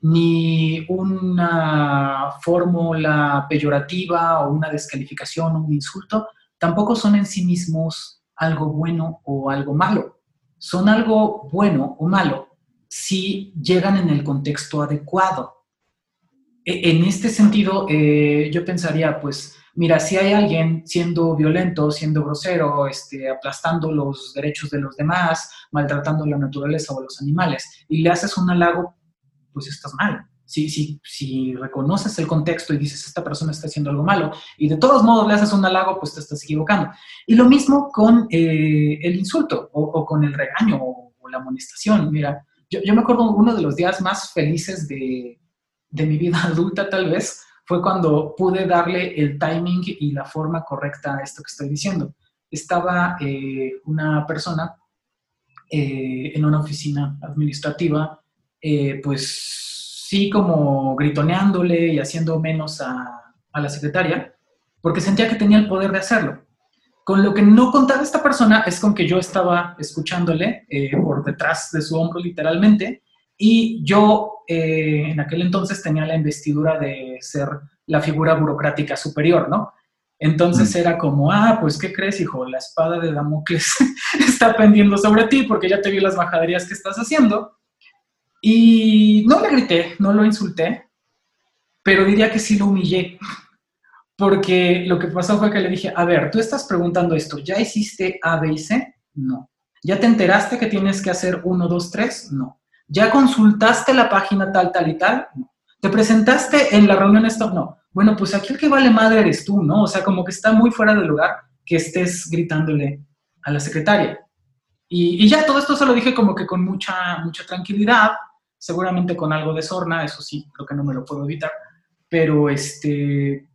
ni una fórmula peyorativa o una descalificación o un insulto, tampoco son en sí mismos algo bueno o algo malo. Son algo bueno o malo si llegan en el contexto adecuado. E, en este sentido, eh, yo pensaría, pues, mira, si hay alguien siendo violento, siendo grosero, este, aplastando los derechos de los demás, maltratando la naturaleza o los animales, y le haces un halago, pues estás mal. Si, si, si reconoces el contexto y dices, esta persona está haciendo algo malo, y de todos modos le haces un halago, pues te estás equivocando. Y lo mismo con eh, el insulto o, con el regaño o, la amonestación. Mira, yo, yo me acuerdo uno de los días más felices de, de mi vida adulta tal vez, fue cuando pude darle el timing y la forma correcta a esto que estoy diciendo. Estaba eh, una persona eh, en una oficina administrativa, eh, pues sí como gritoneándole y haciendo menos a, a la secretaria, porque sentía que tenía el poder de hacerlo. Con lo que no contaba esta persona es con que yo estaba escuchándole por detrás de su hombro literalmente y yo eh, en aquel entonces tenía la investidura de ser la figura burocrática superior, ¿no? Entonces mm. era como, ah, pues, ¿qué crees, hijo? La espada de Damocles está pendiendo sobre ti porque ya te vi las majaderías que estás haciendo. Y no le grité, no lo insulté, pero diría que sí lo humillé. Porque lo que pasó fue que le dije, a ver, tú estás preguntando esto, ¿ya hiciste A, B y C? No. ¿Ya te enteraste que tienes que hacer 1, 2, 3? No. ¿Ya consultaste la página tal, tal y tal? ¿Te presentaste en la reunión esto? No. Bueno, pues aquí el que vale madre eres tú, ¿no? O sea, como que está muy fuera de lugar que estés gritándole a la secretaria. Y, ya todo esto se lo dije como que con mucha, mucha tranquilidad, seguramente con algo de sorna, eso sí, creo que no me lo puedo evitar, pero este,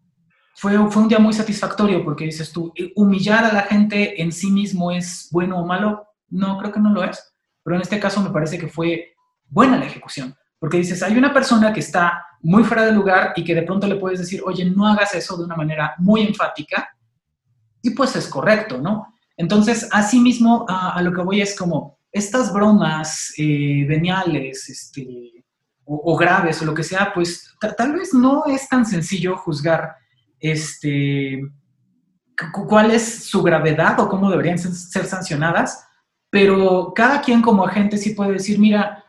fue, fue un día muy satisfactorio porque dices tú, humillar a la gente en sí mismo es bueno o malo, no, creo que no lo es, pero en este caso me parece que fue buena la ejecución, porque dices, hay una persona que está muy fuera de lugar y que de pronto le puedes decir, oye, no hagas eso de una manera muy enfática, y pues es correcto, ¿no? Entonces, asimismo, a, a lo que voy es como, estas bromas eh, veniales este, o, graves o lo que sea, pues tal vez no es tan sencillo juzgar este, cuál es su gravedad o cómo deberían ser sancionadas, pero cada quien como agente sí puede decir, mira,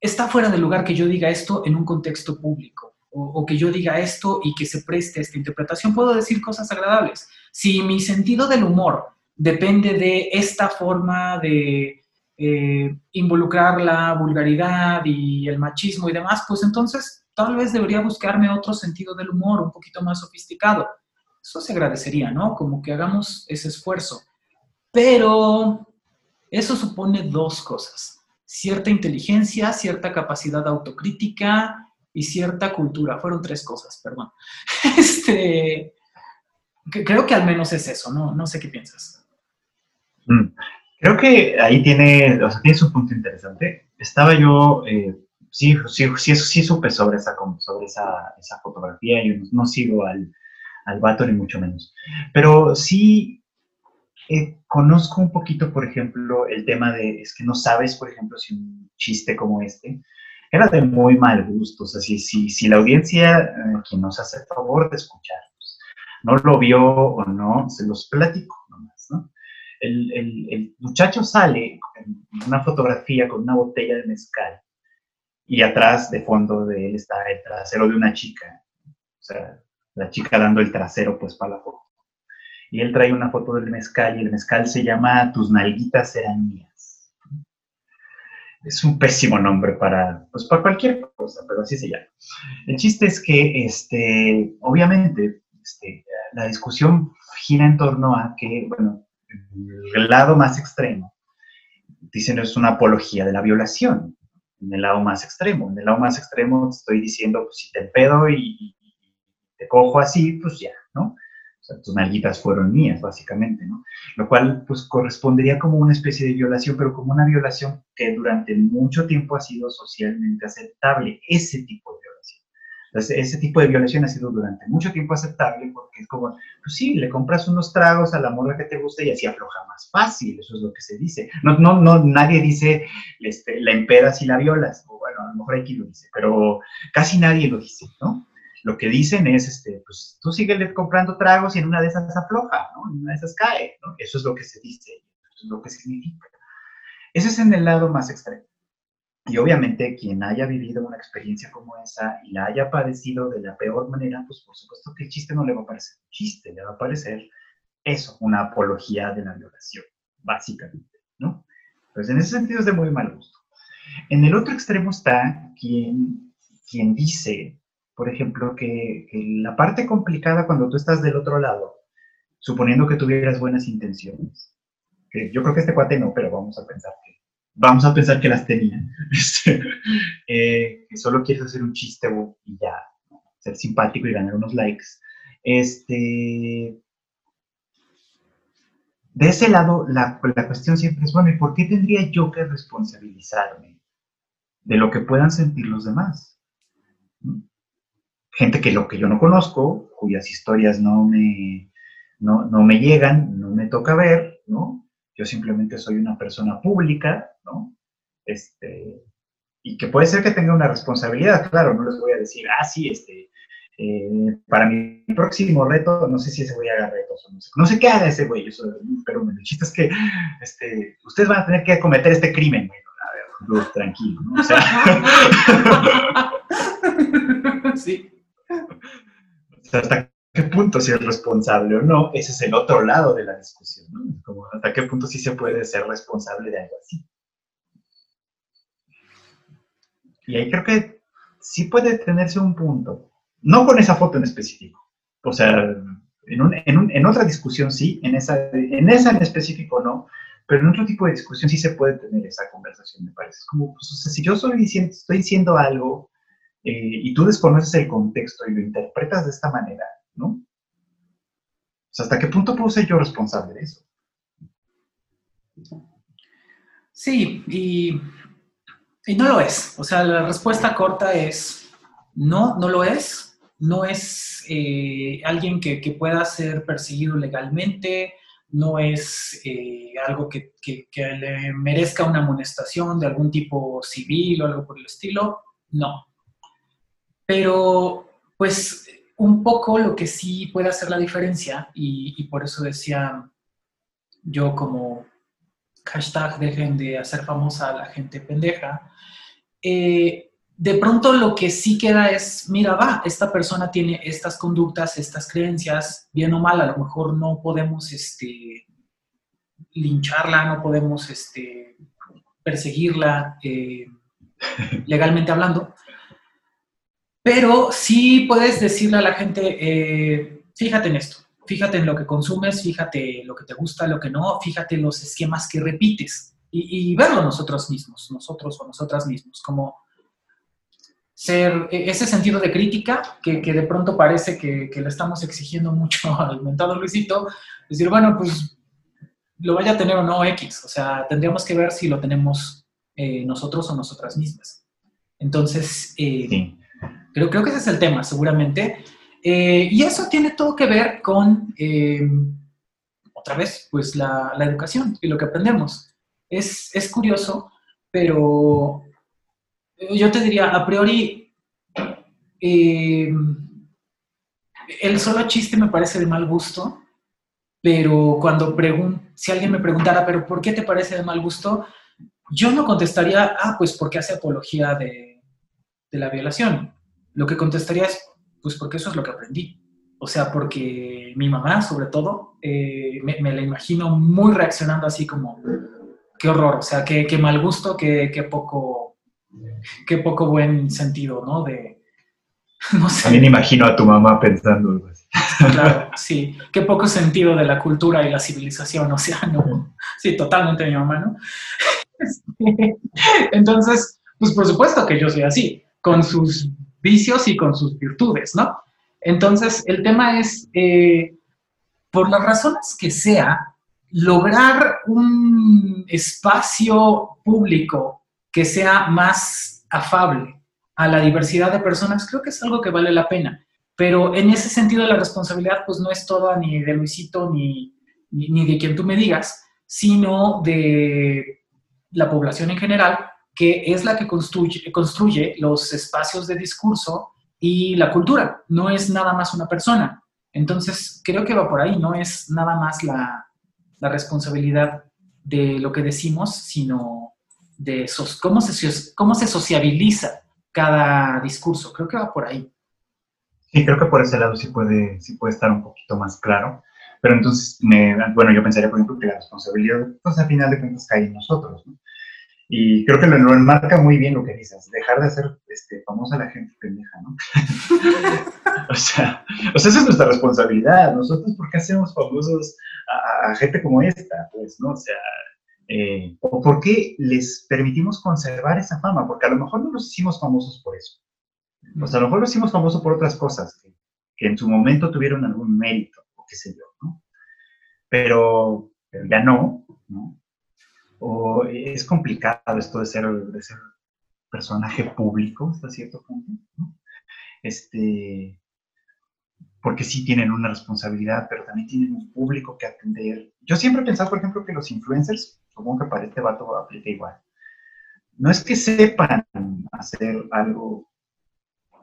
está fuera de lugar que yo diga esto en un contexto público o, que yo diga esto y que se preste esta interpretación. Puedo decir cosas agradables. Si mi sentido del humor depende de esta forma de eh, involucrar la vulgaridad y el machismo y demás, pues entonces tal vez debería buscarme otro sentido del humor un poquito más sofisticado. Eso se agradecería, ¿no? Como que hagamos ese esfuerzo. Pero eso supone dos cosas cierta inteligencia, cierta capacidad autocrítica y cierta cultura. Fueron tres cosas, perdón. Este, creo que al menos es eso, ¿no? No sé qué piensas. Mm, creo que ahí tiene, o sea, tiene un punto interesante. Estaba yo, eh, sí, sí, sí, sí, supe sobre esa, sobre esa, esa fotografía, yo no, sigo al, al vato ni mucho menos, pero sí eh, conozco un poquito, por ejemplo, el tema de, es que no sabes, por ejemplo, si un chiste como este era de muy mal gusto. O sea, si, si, la audiencia, eh, quien nos hace el favor de escucharnos, no lo vio o no, se los platico nomás, ¿no? El, el, muchacho sale en una fotografía con una botella de mezcal y atrás, de fondo de él, está el trasero de una chica. O sea, la chica dando el trasero, pues, para la foto y él trae una foto del mezcal y el mezcal se llama Tus nalguitas serán mías. Es un pésimo nombre para, pues, para cualquier cosa, pero así se llama. El chiste es que, este, obviamente, este, la discusión gira en torno a que, bueno, el lado más extremo, dicen es una apología de la violación, en el lado más extremo. En el lado más extremo estoy diciendo, pues si te pedo y te cojo así, pues ya, ¿no? Tus nalguitas fueron mías, básicamente, ¿no? Lo cual, pues, correspondería como una especie de violación, pero como una violación que durante mucho tiempo ha sido socialmente aceptable, ese tipo de violación. Entonces, ese tipo de violación ha sido durante mucho tiempo aceptable porque es como, pues sí, le compras unos tragos a la morra que te gusta y así afloja más fácil, eso es lo que se dice. No, no, no, nadie dice, este, la empedas y la violas, o bueno, a lo mejor aquí lo dice, pero casi nadie lo dice, ¿no? Lo que dicen es, este, pues tú sigues comprando tragos y en una de esas afloja, ¿no? En una de esas cae, ¿no? Eso es lo que se dice, eso es lo que significa. Ese es en el lado más extremo. Y obviamente quien haya vivido una experiencia como esa y la haya padecido de la peor manera, pues por supuesto que el chiste no le va a parecer un chiste, le va a parecer eso, una apología de la violación, básicamente, ¿no? Pues en ese sentido es de muy mal gusto. En el otro extremo está quien, quien dice, por ejemplo, que, que la parte complicada cuando tú estás del otro lado, suponiendo que tuvieras buenas intenciones, que yo creo que este cuate no, pero vamos a pensar que vamos a pensar que las tenía, este, eh, que solo quieres hacer un chiste y ya, ser simpático y ganar unos likes. Este, de ese lado, la, la cuestión siempre es, bueno, ¿y por qué tendría yo que responsabilizarme de lo que puedan sentir los demás? Gente que lo que yo no conozco, cuyas historias no me, no, no me llegan, no me toca ver, ¿no? yo simplemente soy una persona pública, ¿no? Este, y que puede ser que tenga una responsabilidad, claro, no les voy a decir, ah, sí, este, eh, para mi próximo reto, no sé si ese güey haga retos no sé, no sé qué haga ese güey, eso, pero el chiste es que este, ustedes van a tener que cometer este crimen, güey. A ver, tranquilo, ¿no? O sea, sí. Hasta qué punto si es responsable o no, ese es el otro lado de la discusión, hasta qué punto sí se puede ser responsable de algo así. Y ahí creo que sí puede tenerse un punto, no con esa foto en específico, o sea, en, otra discusión sí, en esa, en esa en específico no, pero en otro tipo de discusión sí se puede tener esa conversación, me parece. Es como, pues, si yo estoy diciendo algo eh, y tú desconoces el contexto y lo interpretas de esta manera, ¿no? O sea, ¿hasta qué punto puedo ser yo responsable de eso? Sí, y, no lo es. O sea, la respuesta corta es no, no lo es. No es eh, alguien que, pueda ser perseguido legalmente, no es eh, algo que, que, le merezca una amonestación de algún tipo civil o algo por el estilo, no. Pero, pues, un poco lo que sí puede hacer la diferencia, y, por eso decía yo como hashtag dejen de hacer famosa a la gente pendeja, eh, de pronto lo que sí queda es, mira, va, esta persona tiene estas conductas, estas creencias, bien o mal, a lo mejor no podemos este, lincharla, no podemos este, perseguirla eh, legalmente hablando, pero sí puedes decirle a la gente, eh, fíjate en esto, fíjate en lo que consumes, fíjate lo que te gusta, lo que no, fíjate los esquemas que repites y, verlo nosotros mismos, nosotros o nosotras mismos, como ser e, ese sentido de crítica que, de pronto parece que, le estamos exigiendo mucho al mentado Luisito, decir, bueno, pues lo vaya a tener o no X, o sea, tendríamos que ver si lo tenemos eh, nosotros o nosotras mismas. Entonces, eh, Creo, creo que ese es el tema, seguramente. Eh, y eso tiene todo que ver con, eh, otra vez, pues la, la, educación y lo que aprendemos. Es, es, curioso, pero yo te diría, a priori, eh, el solo chiste me parece de mal gusto, pero cuando pregun si alguien me preguntara, pero ¿por qué te parece de mal gusto? Yo no contestaría, ah, pues porque hace apología de, de la violación lo que contestaría es, pues porque eso es lo que aprendí. O sea, porque mi mamá, sobre todo, eh, me, la imagino muy reaccionando así como, qué horror, o sea, qué, qué mal gusto, qué, qué, poco, qué poco buen sentido, ¿no? De, no sé. También imagino a tu mamá pensando algo así. Claro, sí, qué poco sentido de la cultura y la civilización, o sea, no, sí, totalmente mi mamá, ¿no? Entonces, pues por supuesto que yo soy así, con sus vicios y con sus virtudes, ¿no? Entonces, el tema es, eh, por las razones que sea, lograr un espacio público que sea más afable a la diversidad de personas, creo que es algo que vale la pena. Pero en ese sentido la responsabilidad pues no es toda ni de Luisito ni, ni, de quien tú me digas, sino de la población en general, que es la que construye, construye los espacios de discurso y la cultura, no es nada más una persona. Entonces, creo que va por ahí, no es nada más la, la responsabilidad de lo que decimos, sino de cómo, se, cómo se sociabiliza cada discurso. Creo que va por ahí. Sí, creo que por ese lado sí puede, sí puede estar un poquito más claro. Pero entonces, bueno, yo pensaría, por ejemplo, que la responsabilidad, pues al final de cuentas cae en nosotros, ¿no? Y creo que lo, enmarca muy bien lo que dices, dejar de hacer este, famosa la gente pendeja, ¿no? o, sea, o sea, esa es nuestra responsabilidad. Nosotros, ¿por qué hacemos famosos a, gente como esta? Pues, ¿no? O sea, eh, ¿o por qué les permitimos conservar esa fama? Porque a lo mejor no los hicimos famosos por eso. O sea, a lo mejor los hicimos famosos por otras cosas que, que en su momento tuvieron algún mérito, o qué sé yo, ¿no? Pero, pero ya no, ¿no? O es complicado esto de ser, de ser personaje público hasta cierto punto, ¿no? Este, porque sí tienen una responsabilidad, pero también tienen un público que atender. Yo siempre he pensado, por ejemplo, que los influencers, supongo que para este vato aplica igual, no es que sepan hacer algo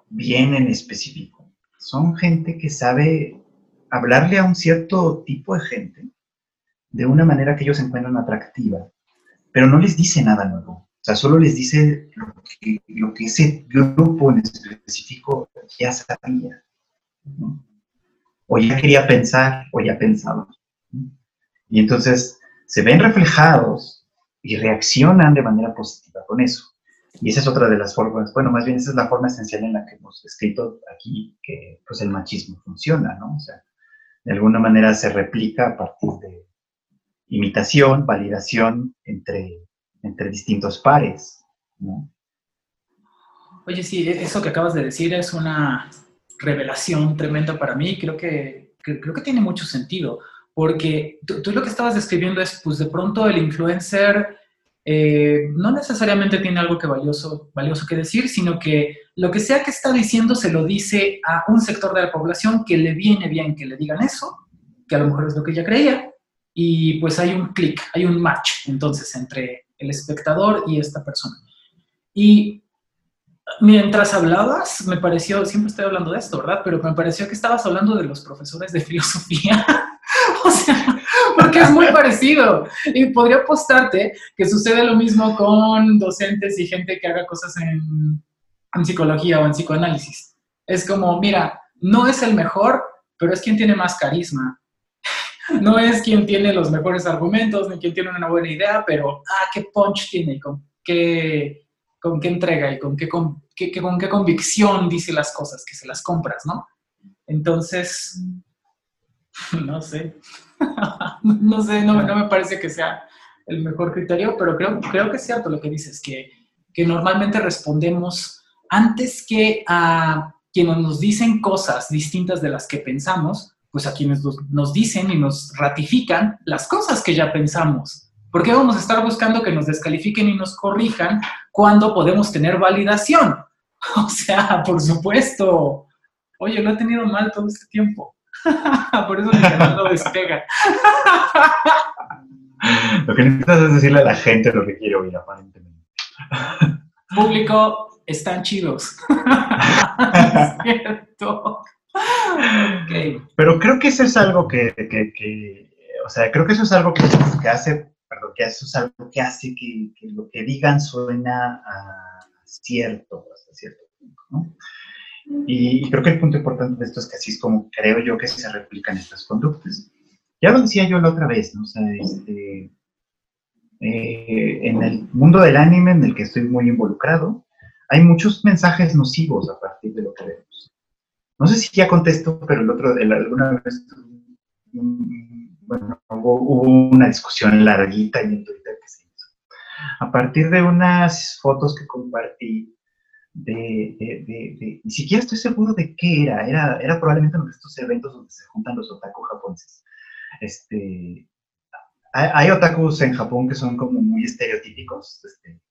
bien en específico, son gente que sabe hablarle a un cierto tipo de gente de una manera que ellos encuentran atractiva pero no les dice nada nuevo. O sea, solo les dice lo que, ese grupo en específico ya sabía. O ya quería pensar, o ya pensaba. Y entonces se ven reflejados y reaccionan de manera positiva con eso. Y esa es otra de las formas, bueno, más bien esa es la forma esencial en la que hemos escrito aquí que pues el machismo funciona, ¿no? O sea, de alguna manera se replica a partir de, imitación, validación entre, entre distintos pares. ¿no? Oye, sí, eso que acabas de decir es una revelación tremenda para mí. Creo que, creo que tiene mucho sentido, porque tú, lo que estabas describiendo es, pues de pronto el influencer eh, no necesariamente tiene algo que valioso, valioso que decir, sino que lo que sea que está diciendo se lo dice a un sector de la población que le viene bien que le digan eso, que a lo mejor es lo que ella creía, y pues hay un clic, hay un match entonces entre el espectador y esta persona. Y mientras hablabas, me pareció, siempre estoy hablando de esto, ¿verdad? Pero me pareció que estabas hablando de los profesores de filosofía. o sea, porque es muy parecido. Y podría apostarte que sucede lo mismo con docentes y gente que haga cosas en, en psicología o en psicoanálisis. Es como, mira, no es el mejor, pero es quien tiene más carisma no es quien tiene los mejores argumentos ni quien tiene una buena idea, pero ah, qué punch tiene, con qué, con qué entrega y con qué, con, qué, con qué convicción dice las cosas, que se las compras, ¿no? Entonces, no sé, no sé, no, no, me parece que sea el mejor criterio, pero creo, creo que es cierto lo que dices, que, que normalmente respondemos antes que a quienes nos dicen cosas distintas de las que pensamos, pues a quienes nos, dicen y nos ratifican las cosas que ya pensamos. ¿Por qué vamos a estar buscando que nos descalifiquen y nos corrijan cuando podemos tener validación? O sea, por supuesto. Oye, lo he tenido mal todo este tiempo. por eso mi canal no despega. lo que necesitas es decirle a la gente lo que quiere oír, aparentemente. Público, están chidos. es cierto. Pero creo que eso es algo que, o sea, creo que eso es algo que, hace, perdón, que eso es algo que hace que, lo que digan suena a cierto, hasta cierto punto, ¿no? Y, creo que el punto importante de esto es que así es como creo yo que se replican estas conductas. Ya lo decía yo la otra vez, ¿no? O este, eh, en el mundo del anime en el que estoy muy involucrado, hay muchos mensajes nocivos a partir de lo que vemos. No sé si ya contesto, pero el otro, alguna vez, bueno, hubo, una discusión larguita en Twitter que se hizo. A partir de unas fotos que compartí, de, ni siquiera estoy seguro de qué era, era, era probablemente uno de estos eventos donde se juntan los otaku japoneses. Este, hay, otakus en Japón que son como muy estereotípicos, este,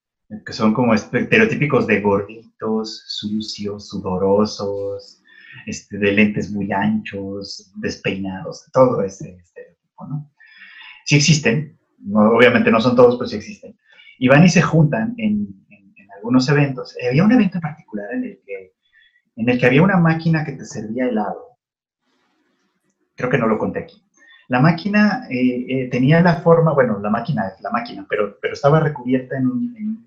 que son como estereotípicos de gorditos, sucios, sudorosos, este, de lentes muy anchos, despeinados, todo ese estereotipo, ¿no? Sí existen, obviamente no son todos, pero sí existen. Y van y se juntan en, algunos eventos. Había un evento en particular en el, que, en el que había una máquina que te servía helado. Creo que no lo conté aquí. La máquina eh, eh, tenía la forma, bueno, la máquina es la máquina, pero, pero estaba recubierta en un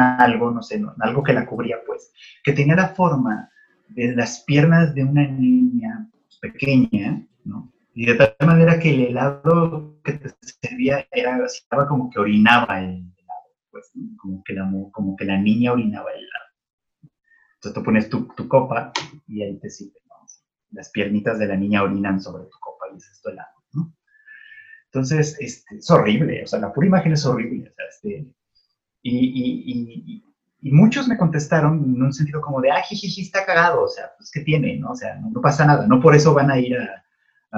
algo, no sé, algo que la cubría, pues, que tenía la forma de las piernas de una niña pequeña, ¿no? Y de tal manera que el helado que te servía era, estaba como que orinaba el helado, pues, como, que la, como que la niña orinaba el helado. Entonces tú pones tu, tu copa y ahí te sirve, ¿no? Las piernitas de la niña orinan sobre tu copa y es esto helado, ¿no? Entonces, este, es horrible, o sea, la pura imagen es horrible, o sea, este, y, muchos me contestaron en un sentido como de, ah, jiji, está cagado, o sea, pues, ¿qué tiene? ¿no? O sea, no, pasa nada, no por eso van a ir a,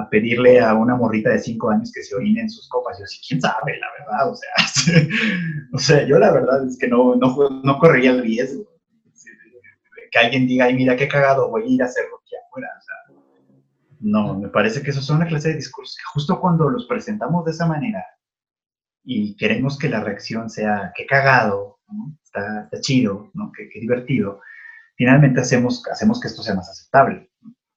pedirle a una morrita de cinco años que se orine en sus copas. Yo sí, quién sabe, la verdad, o sea, o sea, yo la verdad es que no, no, correría el riesgo que alguien diga, ay, mira qué cagado, voy a ir a hacerlo aquí afuera, o sea, no, me parece que eso es una clase de discursos justo cuando los presentamos de esa manera, y queremos que la reacción sea, qué cagado, está, chido, ¿no? qué, divertido, finalmente hacemos, hacemos que esto sea más aceptable.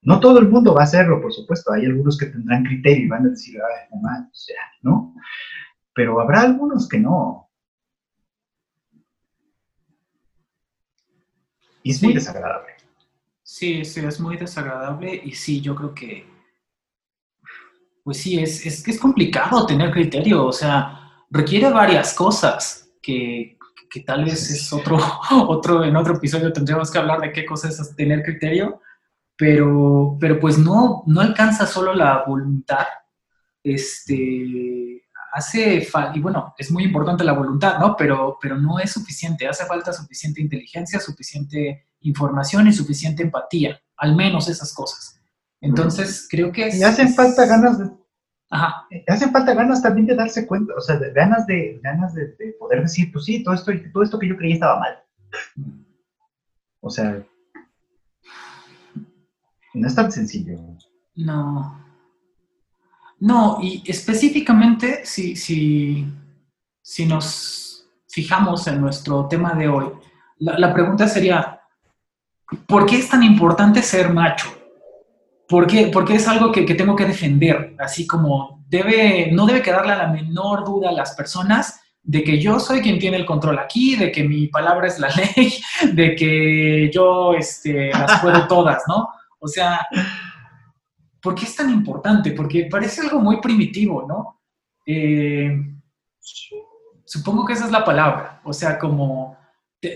No todo el mundo va a hacerlo, por supuesto, hay algunos que tendrán criterio y van a decir, ay, no o sea, ¿no? Pero habrá algunos que no. Y es muy desagradable. Sí, sí, es muy desagradable y sí, yo creo que, pues sí, es, es, es complicado tener criterio, o sea, requiere varias cosas que, tal vez es otro, otro, en otro episodio tendríamos que hablar de qué cosas es tener criterio, pero, pero pues no, no alcanza solo la voluntad, este, hace falta, y bueno, es muy importante la voluntad, ¿no? Pero, pero no es suficiente, hace falta suficiente inteligencia, suficiente información y suficiente empatía, al menos esas cosas. Entonces, creo que... Es, y hacen falta ganas de Ajá. Eh, hacen falta ganas también de darse cuenta, o sea, ganas, de, ganas de, poder decir, pues sí, todo esto, todo esto que yo creí estaba mal. O sea, no es tan sencillo. No. No, y específicamente si, si, si nos fijamos en nuestro tema de hoy, la, pregunta sería, ¿por qué es tan importante ser macho? Porque, porque es algo que, que, tengo que defender, así como debe, no debe quedarle a la menor duda a las personas de que yo soy quien tiene el control aquí, de que mi palabra es la ley, de que yo este, las puedo todas, ¿no? O sea, ¿por qué es tan importante? Porque parece algo muy primitivo, ¿no? Eh, supongo que esa es la palabra, o sea, como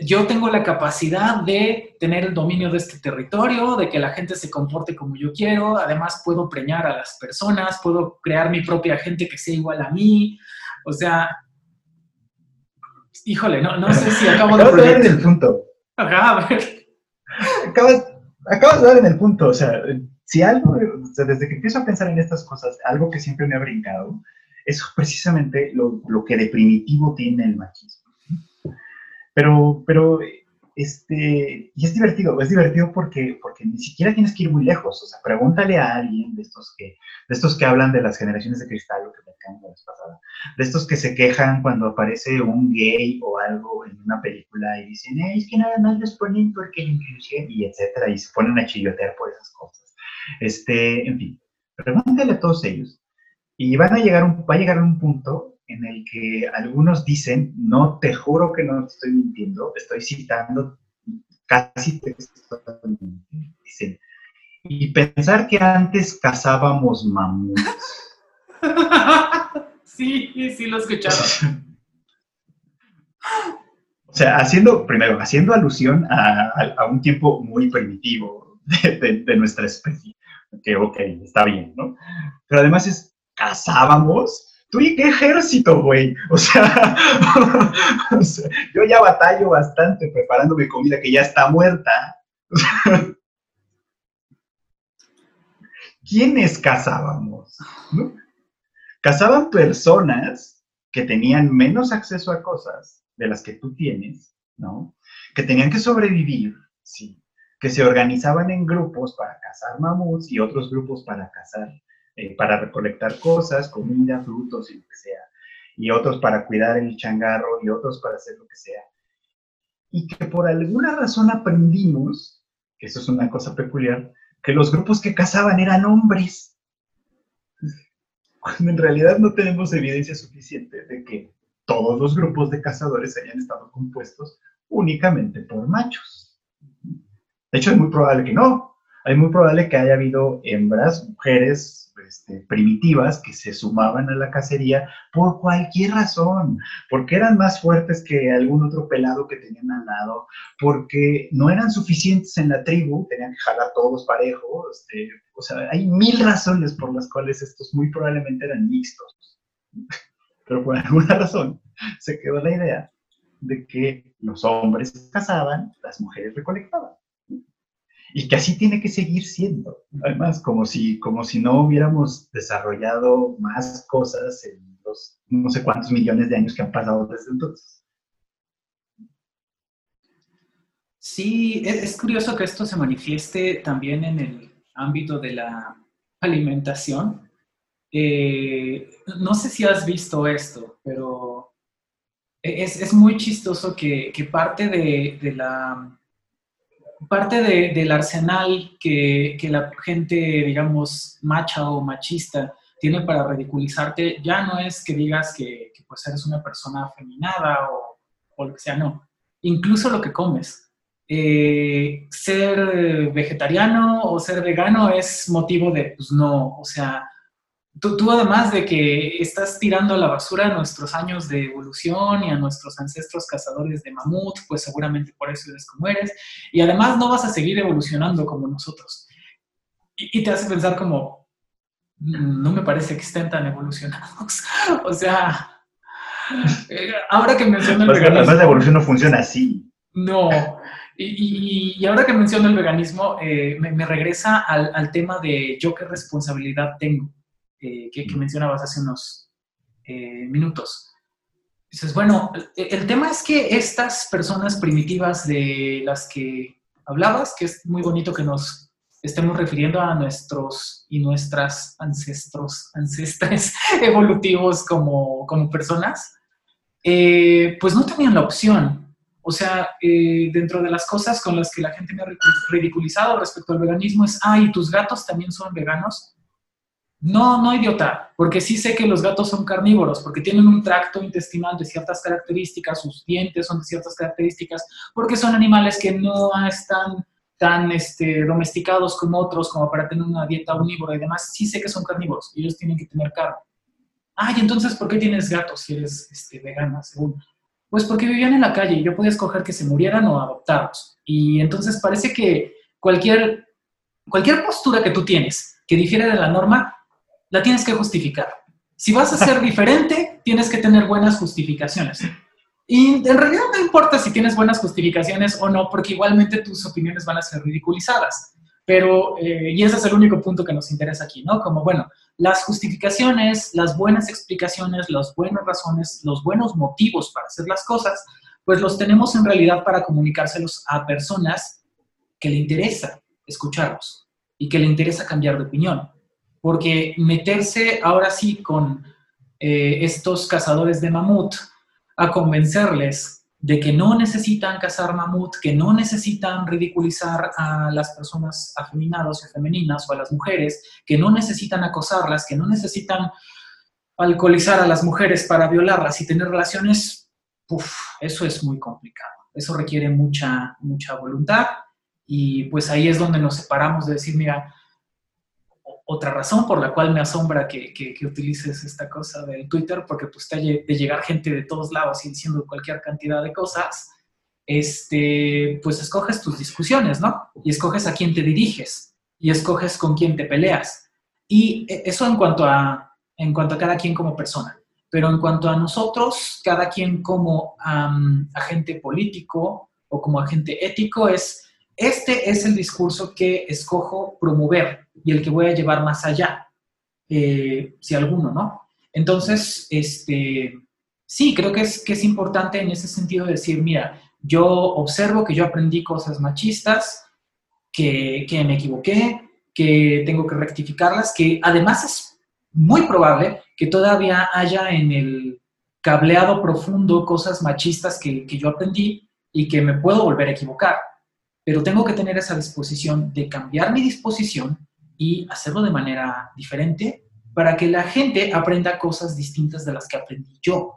yo tengo la capacidad de tener el dominio de este territorio, de que la gente se comporte como yo quiero, además puedo preñar a las personas, puedo crear mi propia gente que sea igual a mí, o sea, híjole, no, no sé si acabo de... Acabas de dar en el punto. Ajá, a ver. Acabas, de dar en el punto, o sea, si algo, desde que empiezo a pensar en estas cosas, algo que siempre me ha brincado, es precisamente lo, lo que de primitivo tiene el machismo. Pero, pero, este, y es divertido, es divertido porque, porque ni siquiera tienes que ir muy lejos. O sea, pregúntale a alguien de estos que, de estos que hablan de las generaciones de cristal, lo que me la pasada, de estos que se quejan cuando aparece un gay o algo en una película y dicen, es que nada más les ponen porque inclusión, y etcétera, y se ponen a chillotear por esas cosas. Este, en fin, pregúntale a todos ellos. Y van a llegar un, va a llegar a un punto en el que algunos dicen, no te juro que no te estoy mintiendo, estoy citando casi textualmente, dicen, y pensar que antes cazábamos mamuts. sí, sí, lo escucharon. o sea, haciendo, primero, haciendo alusión a, un tiempo muy primitivo de, de, nuestra especie, que, ok, está bien, ¿no? Pero además es, cazábamos ¿Tú y qué ejército, güey? O sea, yo ya batallo bastante preparándome comida que ya está muerta. ¿Quiénes cazábamos? Cazaban personas que tenían menos acceso a cosas de las que tú tienes, ¿no? Que tenían que sobrevivir, sí, que se organizaban en grupos para cazar mamuts y otros grupos para cazar, eh, para recolectar cosas, comida, frutos y lo que sea, y otros para cuidar el changarro y otros para hacer lo que sea. Y que por alguna razón aprendimos, que eso es una cosa peculiar, que los grupos que cazaban eran hombres. Cuando en realidad no tenemos evidencia suficiente de que todos los grupos de cazadores hayan estado compuestos únicamente por machos. De hecho, es muy probable que no. Es muy probable que haya habido hembras, mujeres este, primitivas que se sumaban a la cacería por cualquier razón, porque eran más fuertes que algún otro pelado que tenían al lado, porque no eran suficientes en la tribu, tenían que jalar todos parejos. Este, o sea, hay mil razones por las cuales estos muy probablemente eran mixtos. Pero por alguna razón se quedó la idea de que los hombres cazaban, las mujeres recolectaban y que así tiene que seguir siendo. Además, como si, como si no hubiéramos desarrollado más cosas en los no sé cuántos millones de años que han pasado desde entonces. Sí, es, curioso que esto se manifieste también en el ámbito de la alimentación. Eh, no sé si has visto esto, pero es, muy chistoso que, parte de la parte del arsenal que, la gente, digamos, macha o machista tiene para ridiculizarte ya no es que digas que, pues eres una persona afeminada o, o, lo que sea, no. Incluso lo que comes. Eh, ser vegetariano o ser vegano es motivo de, pues no, o sea, Tú, además de que estás tirando a la basura nuestros años de evolución y a nuestros ancestros cazadores de mamut, pues seguramente por eso eres como eres. Y además no vas a seguir evolucionando como nosotros. Y, te hace pensar como, mm, no me parece que estén tan evolucionados. o sea, eh, ahora que menciono el pues veganismo... la evolución no funciona así. No. Y, ahora que menciono el veganismo, eh, me, regresa al, al tema de yo qué responsabilidad tengo. Eh, que, mencionabas hace unos eh, minutos. Dices, bueno, el, tema es que estas personas primitivas de las que hablabas, que es muy bonito que nos estemos refiriendo a nuestros y nuestras ancestros, ancestres evolutivos como, como personas, eh, pues no tenían la opción. O sea, dentro de las cosas con las que la gente me ha ridiculizado respecto al veganismo es, ay, ¿tus gatos también son veganos? No, no idiota, porque sí sé que los gatos son carnívoros, porque tienen un tracto intestinal de ciertas características, sus dientes son de ciertas características, porque son animales que no están tan este, domesticados como otros, como para tener una dieta omnívora y demás. Sí sé que son carnívoros, ellos tienen que tener carne. Ay, entonces, ¿por qué tienes gatos si eres este, vegana, según? Pues porque vivían en la calle y yo podía escoger que se murieran o adoptarlos. Y entonces parece que cualquier, cualquier postura que tú tienes que difiere de la norma la tienes que justificar. Si vas a ser diferente, tienes que tener buenas justificaciones. Y en realidad no importa si tienes buenas justificaciones o no, porque igualmente tus opiniones van a ser ridiculizadas. Pero, eh, y ese es el único punto que nos interesa aquí, ¿no? Como, bueno, las justificaciones, las buenas explicaciones, las buenas razones, los buenos motivos para hacer las cosas, pues los tenemos en realidad para comunicárselos a personas que le interesa escucharlos y que le interesa cambiar de opinión porque meterse ahora sí con eh, estos cazadores de mamut a convencerles de que no necesitan cazar mamut, que no necesitan ridiculizar a las personas afeminadas o femeninas o a las mujeres, que no necesitan acosarlas, que no necesitan alcoholizar a las mujeres para violarlas y tener relaciones, eso es muy complicado. Eso requiere mucha, mucha voluntad y pues ahí es donde nos separamos de decir, mira, otra razón por la cual me asombra que, utilices esta cosa del Twitter, porque pues te de llegar gente de todos lados y diciendo cualquier cantidad de cosas, este, pues escoges tus discusiones, ¿no? Y escoges a quién te diriges y escoges con quién te peleas. Y e, eso en cuanto a, en cuanto a cada quien como persona. Pero en cuanto a nosotros, cada quien como agente político o como agente ético, es este es el discurso que escojo promover y el que voy a llevar más allá, eh, si alguno, ¿no? Entonces, este, sí, creo que es, que es importante en ese sentido decir, mira, yo observo que yo aprendí cosas machistas, que, que me equivoqué, que tengo que rectificarlas, que además es muy probable que todavía haya en el cableado profundo cosas machistas que, que yo aprendí y que me puedo volver a equivocar. Pero tengo que tener esa disposición de cambiar mi disposición y hacerlo de manera diferente para que la gente aprenda cosas distintas de las que aprendí yo.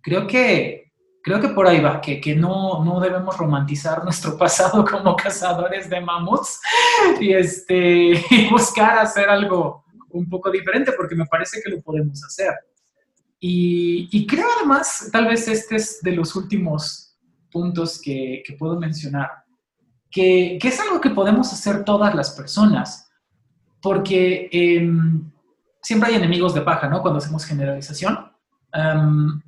Creo que, creo que por ahí va, que, que no, no debemos romantizar nuestro pasado como cazadores de mamuts y, este, y buscar hacer algo un poco diferente, porque me parece que lo podemos hacer. Y, y creo además, tal vez este es de los últimos puntos que, que puedo mencionar, que, es algo que podemos hacer todas las personas, porque eh, siempre hay enemigos de paja, ¿no? Cuando hacemos generalización. Um,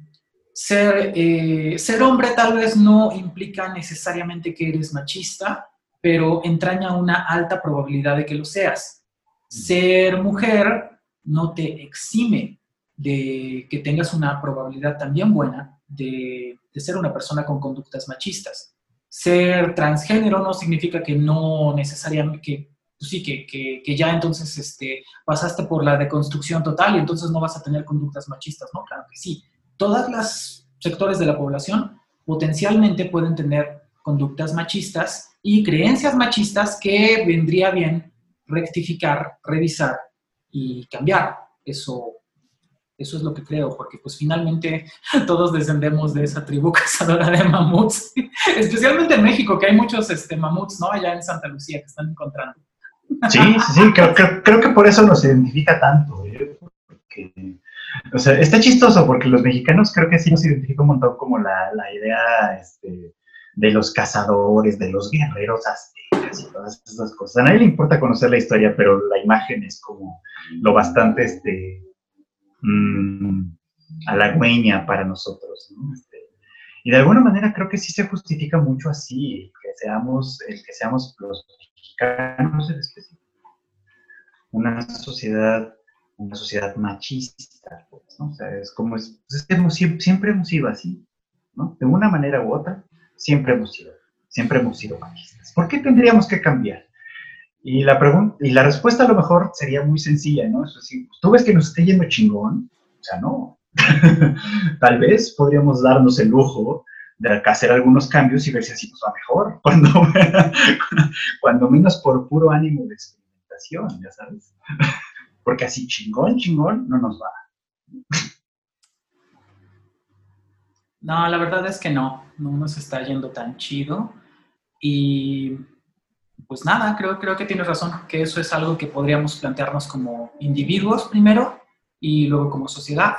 ser, eh, ser hombre tal vez no implica necesariamente que eres machista, pero entraña una alta probabilidad de que lo seas. Ser mujer no te exime de que tengas una probabilidad también buena de, de ser una persona con conductas machistas. Ser transgénero no significa que no necesariamente, que, pues sí, que, que, que, ya entonces este, pasaste por la deconstrucción total y entonces no vas a tener conductas machistas, ¿no? Claro que sí. Todas las sectores de la población potencialmente pueden tener conductas machistas y creencias machistas que vendría bien rectificar, revisar y cambiar. Eso, eso es lo que creo, porque pues finalmente todos descendemos de esa tribu cazadora de mamuts, especialmente en México, que hay muchos este, mamuts, ¿no? Allá en Santa Lucía que están encontrando. Sí, sí, sí, creo, creo, que por eso nos identifica tanto, ¿eh? o sea, está chistoso porque los mexicanos creo que sí nos identifica un montón como la, la idea este, de los cazadores, de los guerreros aztecas y todas esas cosas. A nadie le importa conocer la historia, pero la imagen es como lo bastante este, mmm, halagüeña para nosotros. ¿no? Este, y de alguna manera creo que sí se justifica mucho así, que seamos, el que seamos los mexicanos en específico. Una sociedad, una sociedad machista, pues, es como, es, hemos, siempre hemos sido así. De una manera u otra, siempre hemos sido, siempre hemos sido machistas. ¿Por qué tendríamos que cambiar? Y la, pregunta, y la respuesta a lo mejor sería muy sencilla, ¿no? Es decir, ¿tú ves que nos esté yendo chingón? O sea, no. Tal vez podríamos darnos el lujo de hacer algunos cambios y ver si así nos va mejor, cuando, cuando menos por puro ánimo de experimentación, ya sabes. Porque así chingón, chingón, no nos va. No, la verdad es que no, no nos está yendo tan chido. Y pues nada, creo, creo que tienes razón, que eso es algo que podríamos plantearnos como individuos primero y luego como sociedad.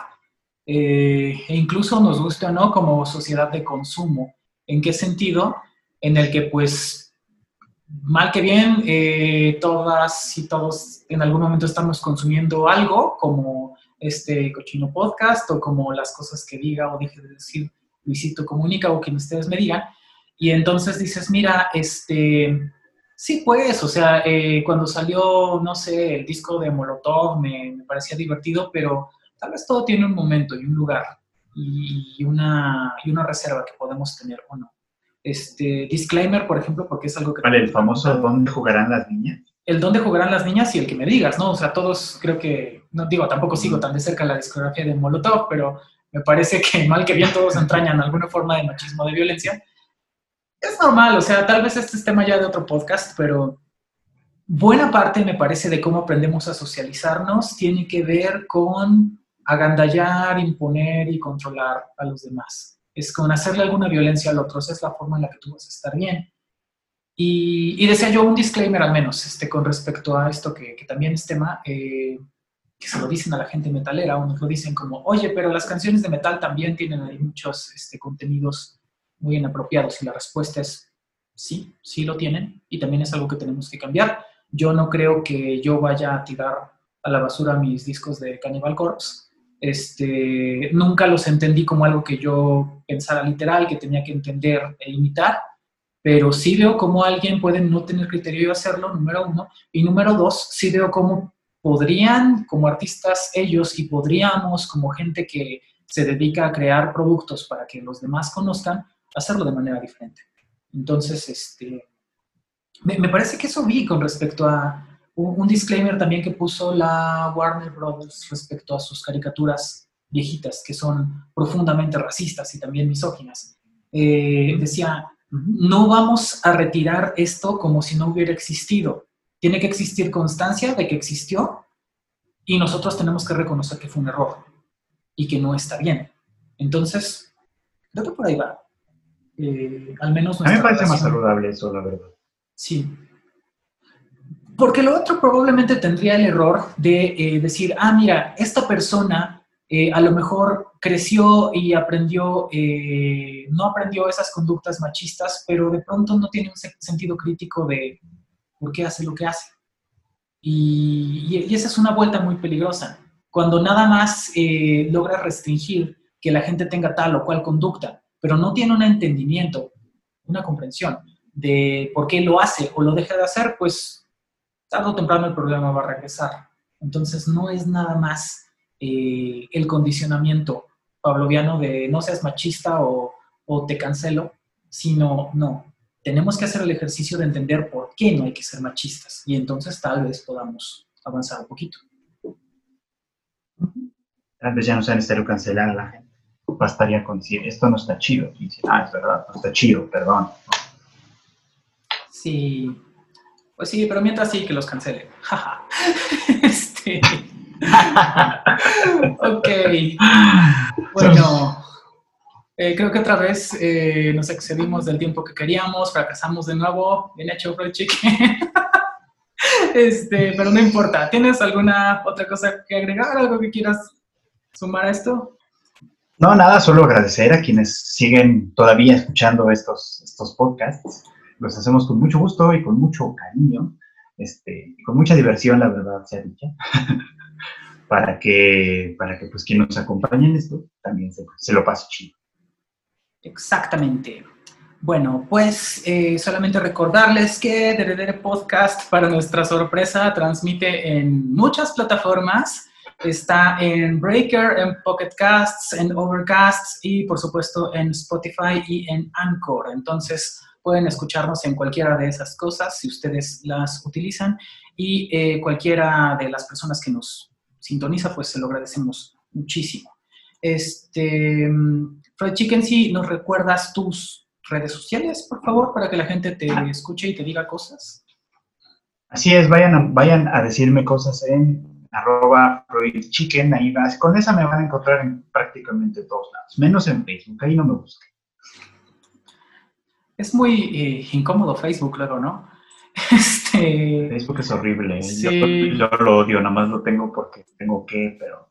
Eh, e incluso nos guste o no como sociedad de consumo. ¿En qué sentido? En el que pues mal que bien, eh, todas y todos en algún momento estamos consumiendo algo como este cochino podcast o como las cosas que diga o deje de decir Luisito Comunica o quien ustedes me digan. Y entonces dices, mira, este, sí pues, o sea, eh, cuando salió, no sé, el disco de Molotov me, me, parecía divertido, pero tal vez todo tiene un momento y un lugar y una, y una reserva que podemos tener o no. Este, disclaimer, por ejemplo, porque es algo que... Vale, el famoso ¿dónde jugarán las niñas? El dónde jugarán las niñas y el que me digas, ¿no? O sea, todos creo que, no digo, tampoco sigo tan de cerca la discografía de Molotov, pero me parece que mal que bien todos entrañan alguna forma de machismo, de violencia. Es normal, o sea, tal vez este es tema ya de otro podcast, pero buena parte, me parece, de cómo aprendemos a socializarnos tiene que ver con agandallar, imponer y controlar a los demás es con hacerle alguna violencia al otro, esa es la forma en la que tú vas a estar bien. Y, y yo un disclaimer al menos este, con respecto a esto que, que también es tema, eh, que se lo dicen a la gente metalera, o nos lo dicen como, oye, pero las canciones de metal también tienen ahí muchos este, contenidos muy inapropiados y la respuesta es sí, sí lo tienen y también es algo que tenemos que cambiar. Yo no creo que yo vaya a tirar a la basura mis discos de Cannibal Corpse, este, nunca los entendí como algo que yo pensara literal, que tenía que entender e imitar, pero sí veo cómo alguien puede no tener criterio y hacerlo, número uno, y número dos, sí veo cómo podrían, como artistas ellos, y podríamos, como gente que se dedica a crear productos para que los demás conozcan, hacerlo de manera diferente. Entonces, este, me, parece que eso vi con respecto a un, disclaimer también que puso la Warner Brothers respecto a sus caricaturas viejitas, que son profundamente racistas y también misóginas. Eh, decía, no vamos a retirar esto como si no hubiera existido. Tiene que existir constancia de que existió y nosotros tenemos que reconocer que fue un error y que no está bien. Entonces, creo que por ahí va. Eh, al menos A mí me parece más saludable eso, la verdad. Sí. Porque lo otro probablemente tendría el error de eh, decir, ah, mira, esta persona eh, a lo mejor creció y aprendió, no aprendió esas conductas machistas, pero de pronto no tiene un sentido crítico de por qué hace lo que hace. Y, y esa es una vuelta muy peligrosa cuando nada más logra restringir que la gente tenga tal o cual conducta, pero no tiene un entendimiento, una comprensión de por qué lo hace o lo deja de hacer, pues tarde o temprano el problema va a regresar. Entonces no es nada más eh, el condicionamiento pavloviano de no seas machista o, te cancelo, sino no, tenemos que hacer el ejercicio de entender por qué no hay que ser machistas y entonces tal vez podamos avanzar un poquito. Tal vez ya no sea necesario cancelar la gente. Bastaría con decir, esto no está chido. Y ah, es verdad, no está chido, perdón. Sí. Pues sí, pero mientras sí que los cancelen. este. ok. Bueno. Eh, creo que otra vez eh, nos excedimos del tiempo que queríamos, fracasamos de nuevo. Bien hecho, Chicken. este, pero no importa. ¿Tienes alguna otra cosa que agregar? ¿Algo que quieras sumar a esto? No, nada, solo agradecer a quienes siguen todavía escuchando estos, estos podcasts. Los hacemos con mucho gusto y con mucho cariño, este, y con mucha diversión, la verdad, sea dicha, para que, para que pues quien nos acompañe en esto también se, lo pase chido. Exactamente. Bueno, pues eh, solamente recordarles que Deredere Podcast, para nuestra sorpresa, transmite en muchas plataformas. Está en Breaker, en Pocket Casts, en Overcasts y por supuesto en Spotify y en Anchor. Entonces pueden escucharnos en cualquiera de esas cosas si ustedes las utilizan y eh, cualquiera de las personas que nos sintoniza, pues se lo agradecemos muchísimo. Este, Fred Chicken, si nos recuerdas tus redes sociales, por favor, para que la gente te escuche y te diga cosas. Así es, vayan a, vayan a decirme cosas en arroba chicken, ahí vas. Con esa me van a encontrar en prácticamente todos lados, menos en Facebook, ahí no me busquen. Es muy eh, incómodo Facebook luego, ¿no? Este... Facebook es horrible, ¿eh? yo, lo odio, nada más lo tengo porque tengo que, pero...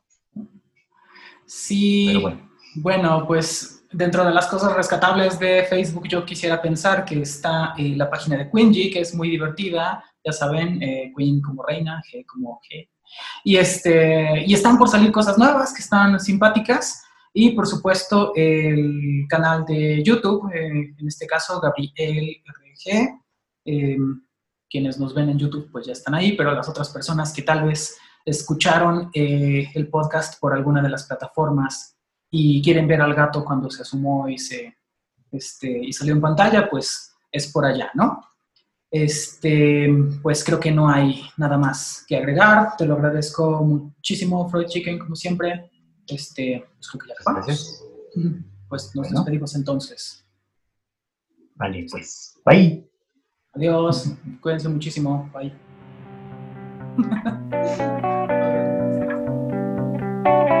Sí, bueno. bueno, pues Dentro de las cosas rescatables de Facebook, yo quisiera pensar que está eh, la página de Quingy, que es muy divertida, ya saben, eh, Queen como reina, G como G. Y, este, y están por salir cosas nuevas que están simpáticas. Y por supuesto, el canal de YouTube, eh, en este caso, Gabriel RG. quienes nos ven en YouTube, pues ya están ahí, pero las otras personas que tal vez escucharon el podcast por alguna de las plataformas y quieren ver al gato cuando se asomó y, se, este, y salió en pantalla, pues es por allá, ¿no? Este, pues creo que no hay nada más que agregar. Te lo agradezco muchísimo, Freud Chicken, como siempre. Este, pues creo que ya Gracias. Pues nos despedimos entonces. Vale, pues. Bye. Adiós. Cuídense muchísimo. Bye.